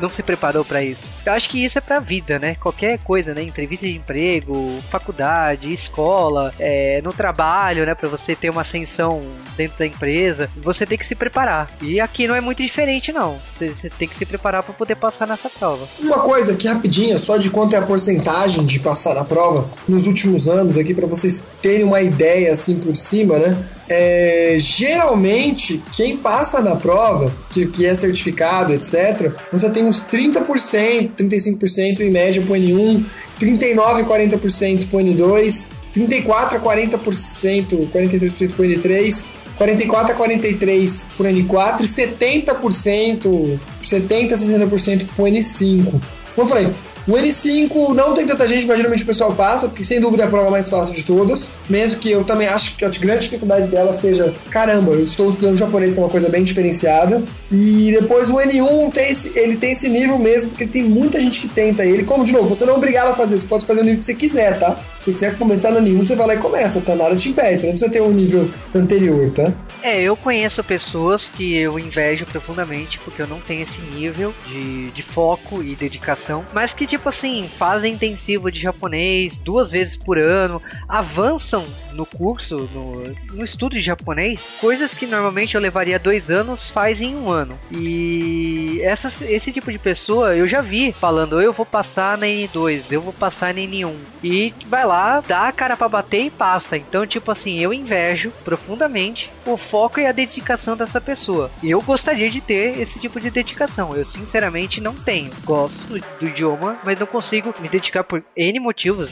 não se preparou para isso. Eu acho que isso é pra vida, né? Qualquer coisa, né? Entrevista de emprego, faculdade, escola, é, no trabalho, né? Para você ter uma ascensão dentro da empresa, você tem que se preparar. E aqui não é muito diferente, não. Você, você tem que se preparar para poder passar nessa prova. Uma coisa aqui rapidinha, só de quanto é a porcentagem de passar na prova nos últimos anos aqui para vocês terem uma ideia assim por cima, né? É, geralmente, quem passa na prova, que, que é certificado, etc., você tem uns 30%, 35% em média pro N1, 39% 40% pro N2, 34% a 40%, 43% pro N3, 44 a 43 pro N4 e 70%, 70 a 60% pro N5. Como eu falei, o N5 não tem tanta gente, mas geralmente o pessoal passa, porque sem dúvida é a prova mais fácil de todas. Mesmo que eu também acho que a grande dificuldade dela seja: caramba, eu estou estudando japonês, que é uma coisa bem diferenciada. E depois o N1 tem esse, ele tem esse nível mesmo, porque tem muita gente que tenta ele. Como, de novo, você não é obrigado a fazer, você pode fazer o nível que você quiser, tá? Se você quiser começar no N1, você vai lá e começa, tá? Nada te impede, você não precisa ter um nível anterior, tá? É, eu conheço pessoas que eu invejo profundamente, porque eu não tenho esse nível de, de foco e dedicação, mas que, tipo assim, fazem intensivo de japonês duas vezes por ano, avançam no curso, no, no estudo de japonês, coisas que normalmente eu levaria dois anos, faz em um ano. E essas, esse tipo de pessoa eu já vi falando, eu vou passar na N2, eu vou passar na N1. E vai lá, dá a cara pra bater e passa. Então, tipo assim, eu invejo profundamente o foco e a dedicação dessa pessoa. E eu gostaria de ter esse tipo de dedicação. Eu sinceramente não tenho. Gosto do idioma, mas não consigo me dedicar por N motivos.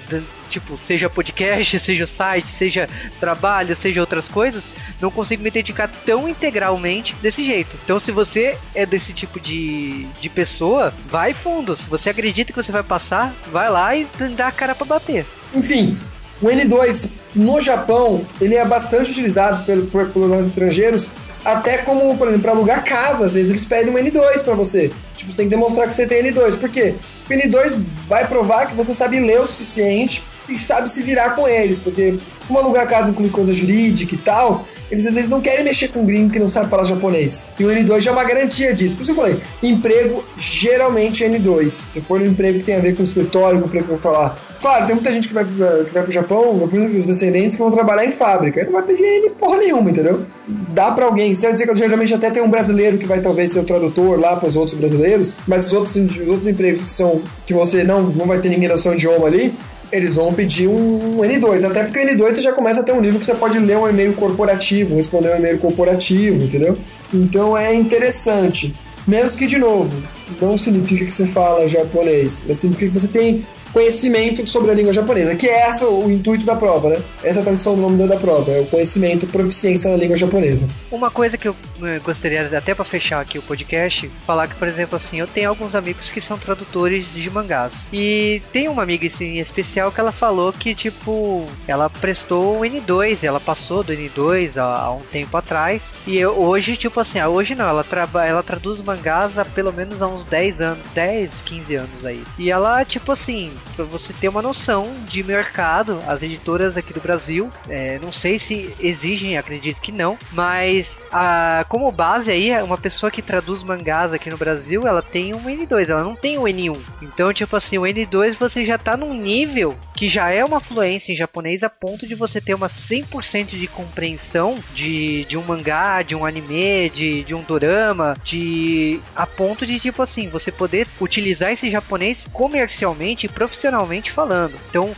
tipo, seja podcast, seja site, seja trabalho, seja outras coisas, não consigo me dedicar tão integralmente desse jeito. Então, se você é desse tipo de, de pessoa, vai fundo. Se você acredita que você vai passar, vai lá e dá a cara pra bater. Enfim, o N2 no Japão, ele é bastante utilizado pelo, por, pelos estrangeiros, até como, por exemplo, para alugar casa, às vezes eles pedem um N2 para você. Tipo, você tem que demonstrar que você tem N2. Por quê? O N2 vai provar que você sabe ler o suficiente e sabe se virar com eles, porque como alugar casa inclui coisa jurídica e tal, eles às vezes não querem mexer com um gringo que não sabe falar japonês. E o N2 já é uma garantia disso. Por isso eu falei, emprego geralmente é N2. Se for um emprego que tem a ver com escritório, com o emprego que eu vou falar. Claro, tem muita gente que vai, que vai pro Japão, os descendentes que vão trabalhar em fábrica. Ele não vai pedir N porra nenhuma, entendeu? Dá pra alguém. Você vai dizer que geralmente até tem um brasileiro que vai talvez ser o tradutor lá para os outros brasileiros, mas os outros, os outros empregos que são que você não, não vai ter ninguém na sua idioma ali, eles vão pedir um N2. Até porque o N2 você já começa a ter um nível que você pode ler um e-mail corporativo, responder um e-mail corporativo, entendeu? Então é interessante. Menos que, de novo, não significa que você fala japonês, mas significa que você tem conhecimento sobre a língua japonesa, que é essa o intuito da prova, né? Essa é a tradução do nome da prova, é o conhecimento, proficiência na língua japonesa. Uma coisa que eu gostaria, até para fechar aqui o podcast, falar que, por exemplo, assim, eu tenho alguns amigos que são tradutores de mangás. E tem uma amiga assim, em especial que ela falou que, tipo, ela prestou o N2, ela passou do N2 há, há um tempo atrás. E eu, hoje, tipo assim, ah, hoje não, ela, ela traduz mangás há pelo menos há uns 10 anos, 10, 15 anos aí. E ela, tipo assim, para você ter uma noção de mercado, as editoras aqui do Brasil, é, não sei se exigem, acredito que não, mas a, como base aí, uma pessoa que traduz mangás aqui no Brasil, ela tem um N2, ela não tem um N1. Então, tipo assim, o N2 você já tá num nível que já é uma fluência em japonês a ponto de você ter uma 100% de compreensão de, de um mangá, de um anime, de, de um dorama, de a ponto de, tipo assim, você poder utilizar esse japonês comercialmente e profissionalmente falando. Então,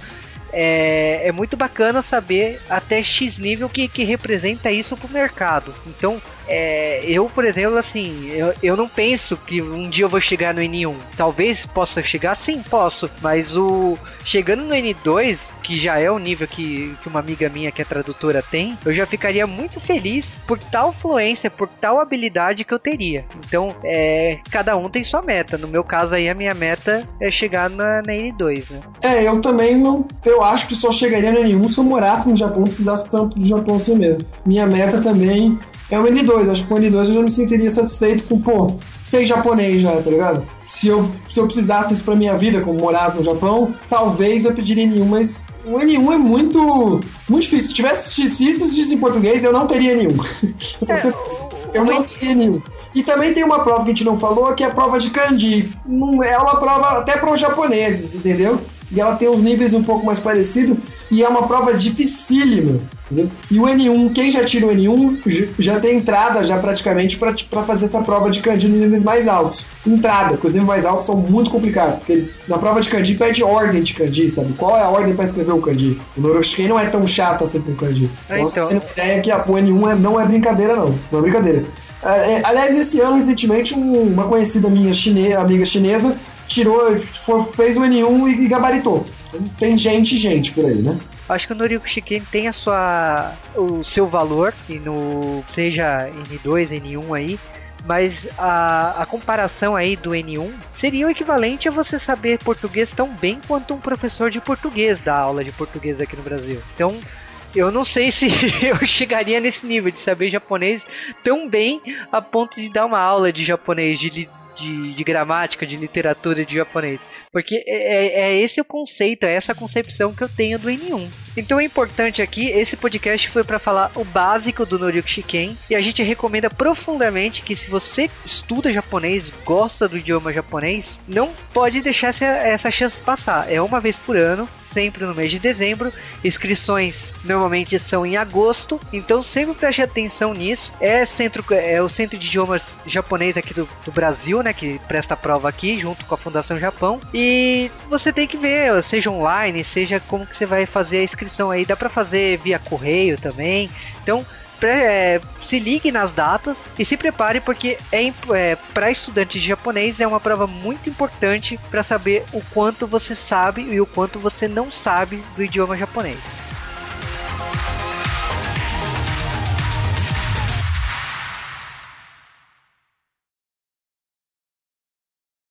é, é muito bacana saber até X nível que, que representa isso pro mercado. Então, é, eu, por exemplo, assim, eu, eu não penso que um dia eu vou chegar no N1. Talvez possa chegar, sim, posso. Mas o chegando no N2, que já é o nível que, que uma amiga minha que é tradutora tem, eu já ficaria muito feliz por tal fluência, por tal habilidade que eu teria. Então, é, cada um tem sua meta. No meu caso aí, a minha meta é chegar na, na N2, né? É, eu também não. Eu acho que só chegaria no N1 se eu morasse no Japão, precisasse tanto do Japão assim mesmo. Minha meta também é o N2. Acho que com o N2 eu já me sentiria satisfeito com, pô, sei japonês já, tá ligado? Se eu, se eu precisasse isso pra minha vida, como morar no Japão, talvez eu pediria N1, mas o N1 é muito, muito difícil. Se tivesse se isso existisse em português, eu não teria N1. É, eu não teria N1. E também tem uma prova que a gente não falou, que é a prova de kanji. É uma prova até para os japoneses, entendeu? E ela tem uns níveis um pouco mais parecidos, e é uma prova dificílima. Entendeu? E o N1, quem já tira o N1 já tem entrada já praticamente para fazer essa prova de kanji nos níveis mais altos. Entrada, porque os níveis mais altos são muito complicados, porque eles, na prova de kanji pede ordem de kanji, sabe? Qual é a ordem para escrever o kanji? O Noroshiken não é tão chato assim com o kanji. É, então. Tem ideia que a, o N1 é, não é brincadeira, não. Não é brincadeira. É, é, aliás, nesse ano, recentemente, um, uma conhecida minha chine, amiga chinesa tirou, fez o N1 e, e gabaritou. Então, tem gente gente por aí, né? Acho que o Noriko Shiken tem a sua, o seu valor, e no seja N2, N1 aí, mas a, a comparação aí do N1 seria o equivalente a você saber português tão bem quanto um professor de português da aula de português aqui no Brasil. Então, eu não sei se eu chegaria nesse nível de saber japonês tão bem a ponto de dar uma aula de japonês, de, de, de gramática, de literatura de japonês. Porque é, é, é, esse o conceito, é essa concepção que eu tenho do N1. Então é importante aqui, esse podcast foi para falar o básico do Noriko Shiken e a gente recomenda profundamente que se você estuda japonês, gosta do idioma japonês, não pode deixar essa, chance passar. É uma vez por ano, sempre no mês de dezembro. Inscrições normalmente são em agosto, então sempre preste atenção nisso. É, centro, é o Centro de Idiomas Japonês aqui do, do Brasil, né, que presta prova aqui junto com a Fundação Japão. E e você tem que ver, seja online, seja como que você vai fazer a inscrição aí. Dá para fazer via correio também. Então, é, se ligue nas datas e se prepare porque é, é para estudantes de japonês é uma prova muito importante para saber o quanto você sabe e o quanto você não sabe do idioma japonês.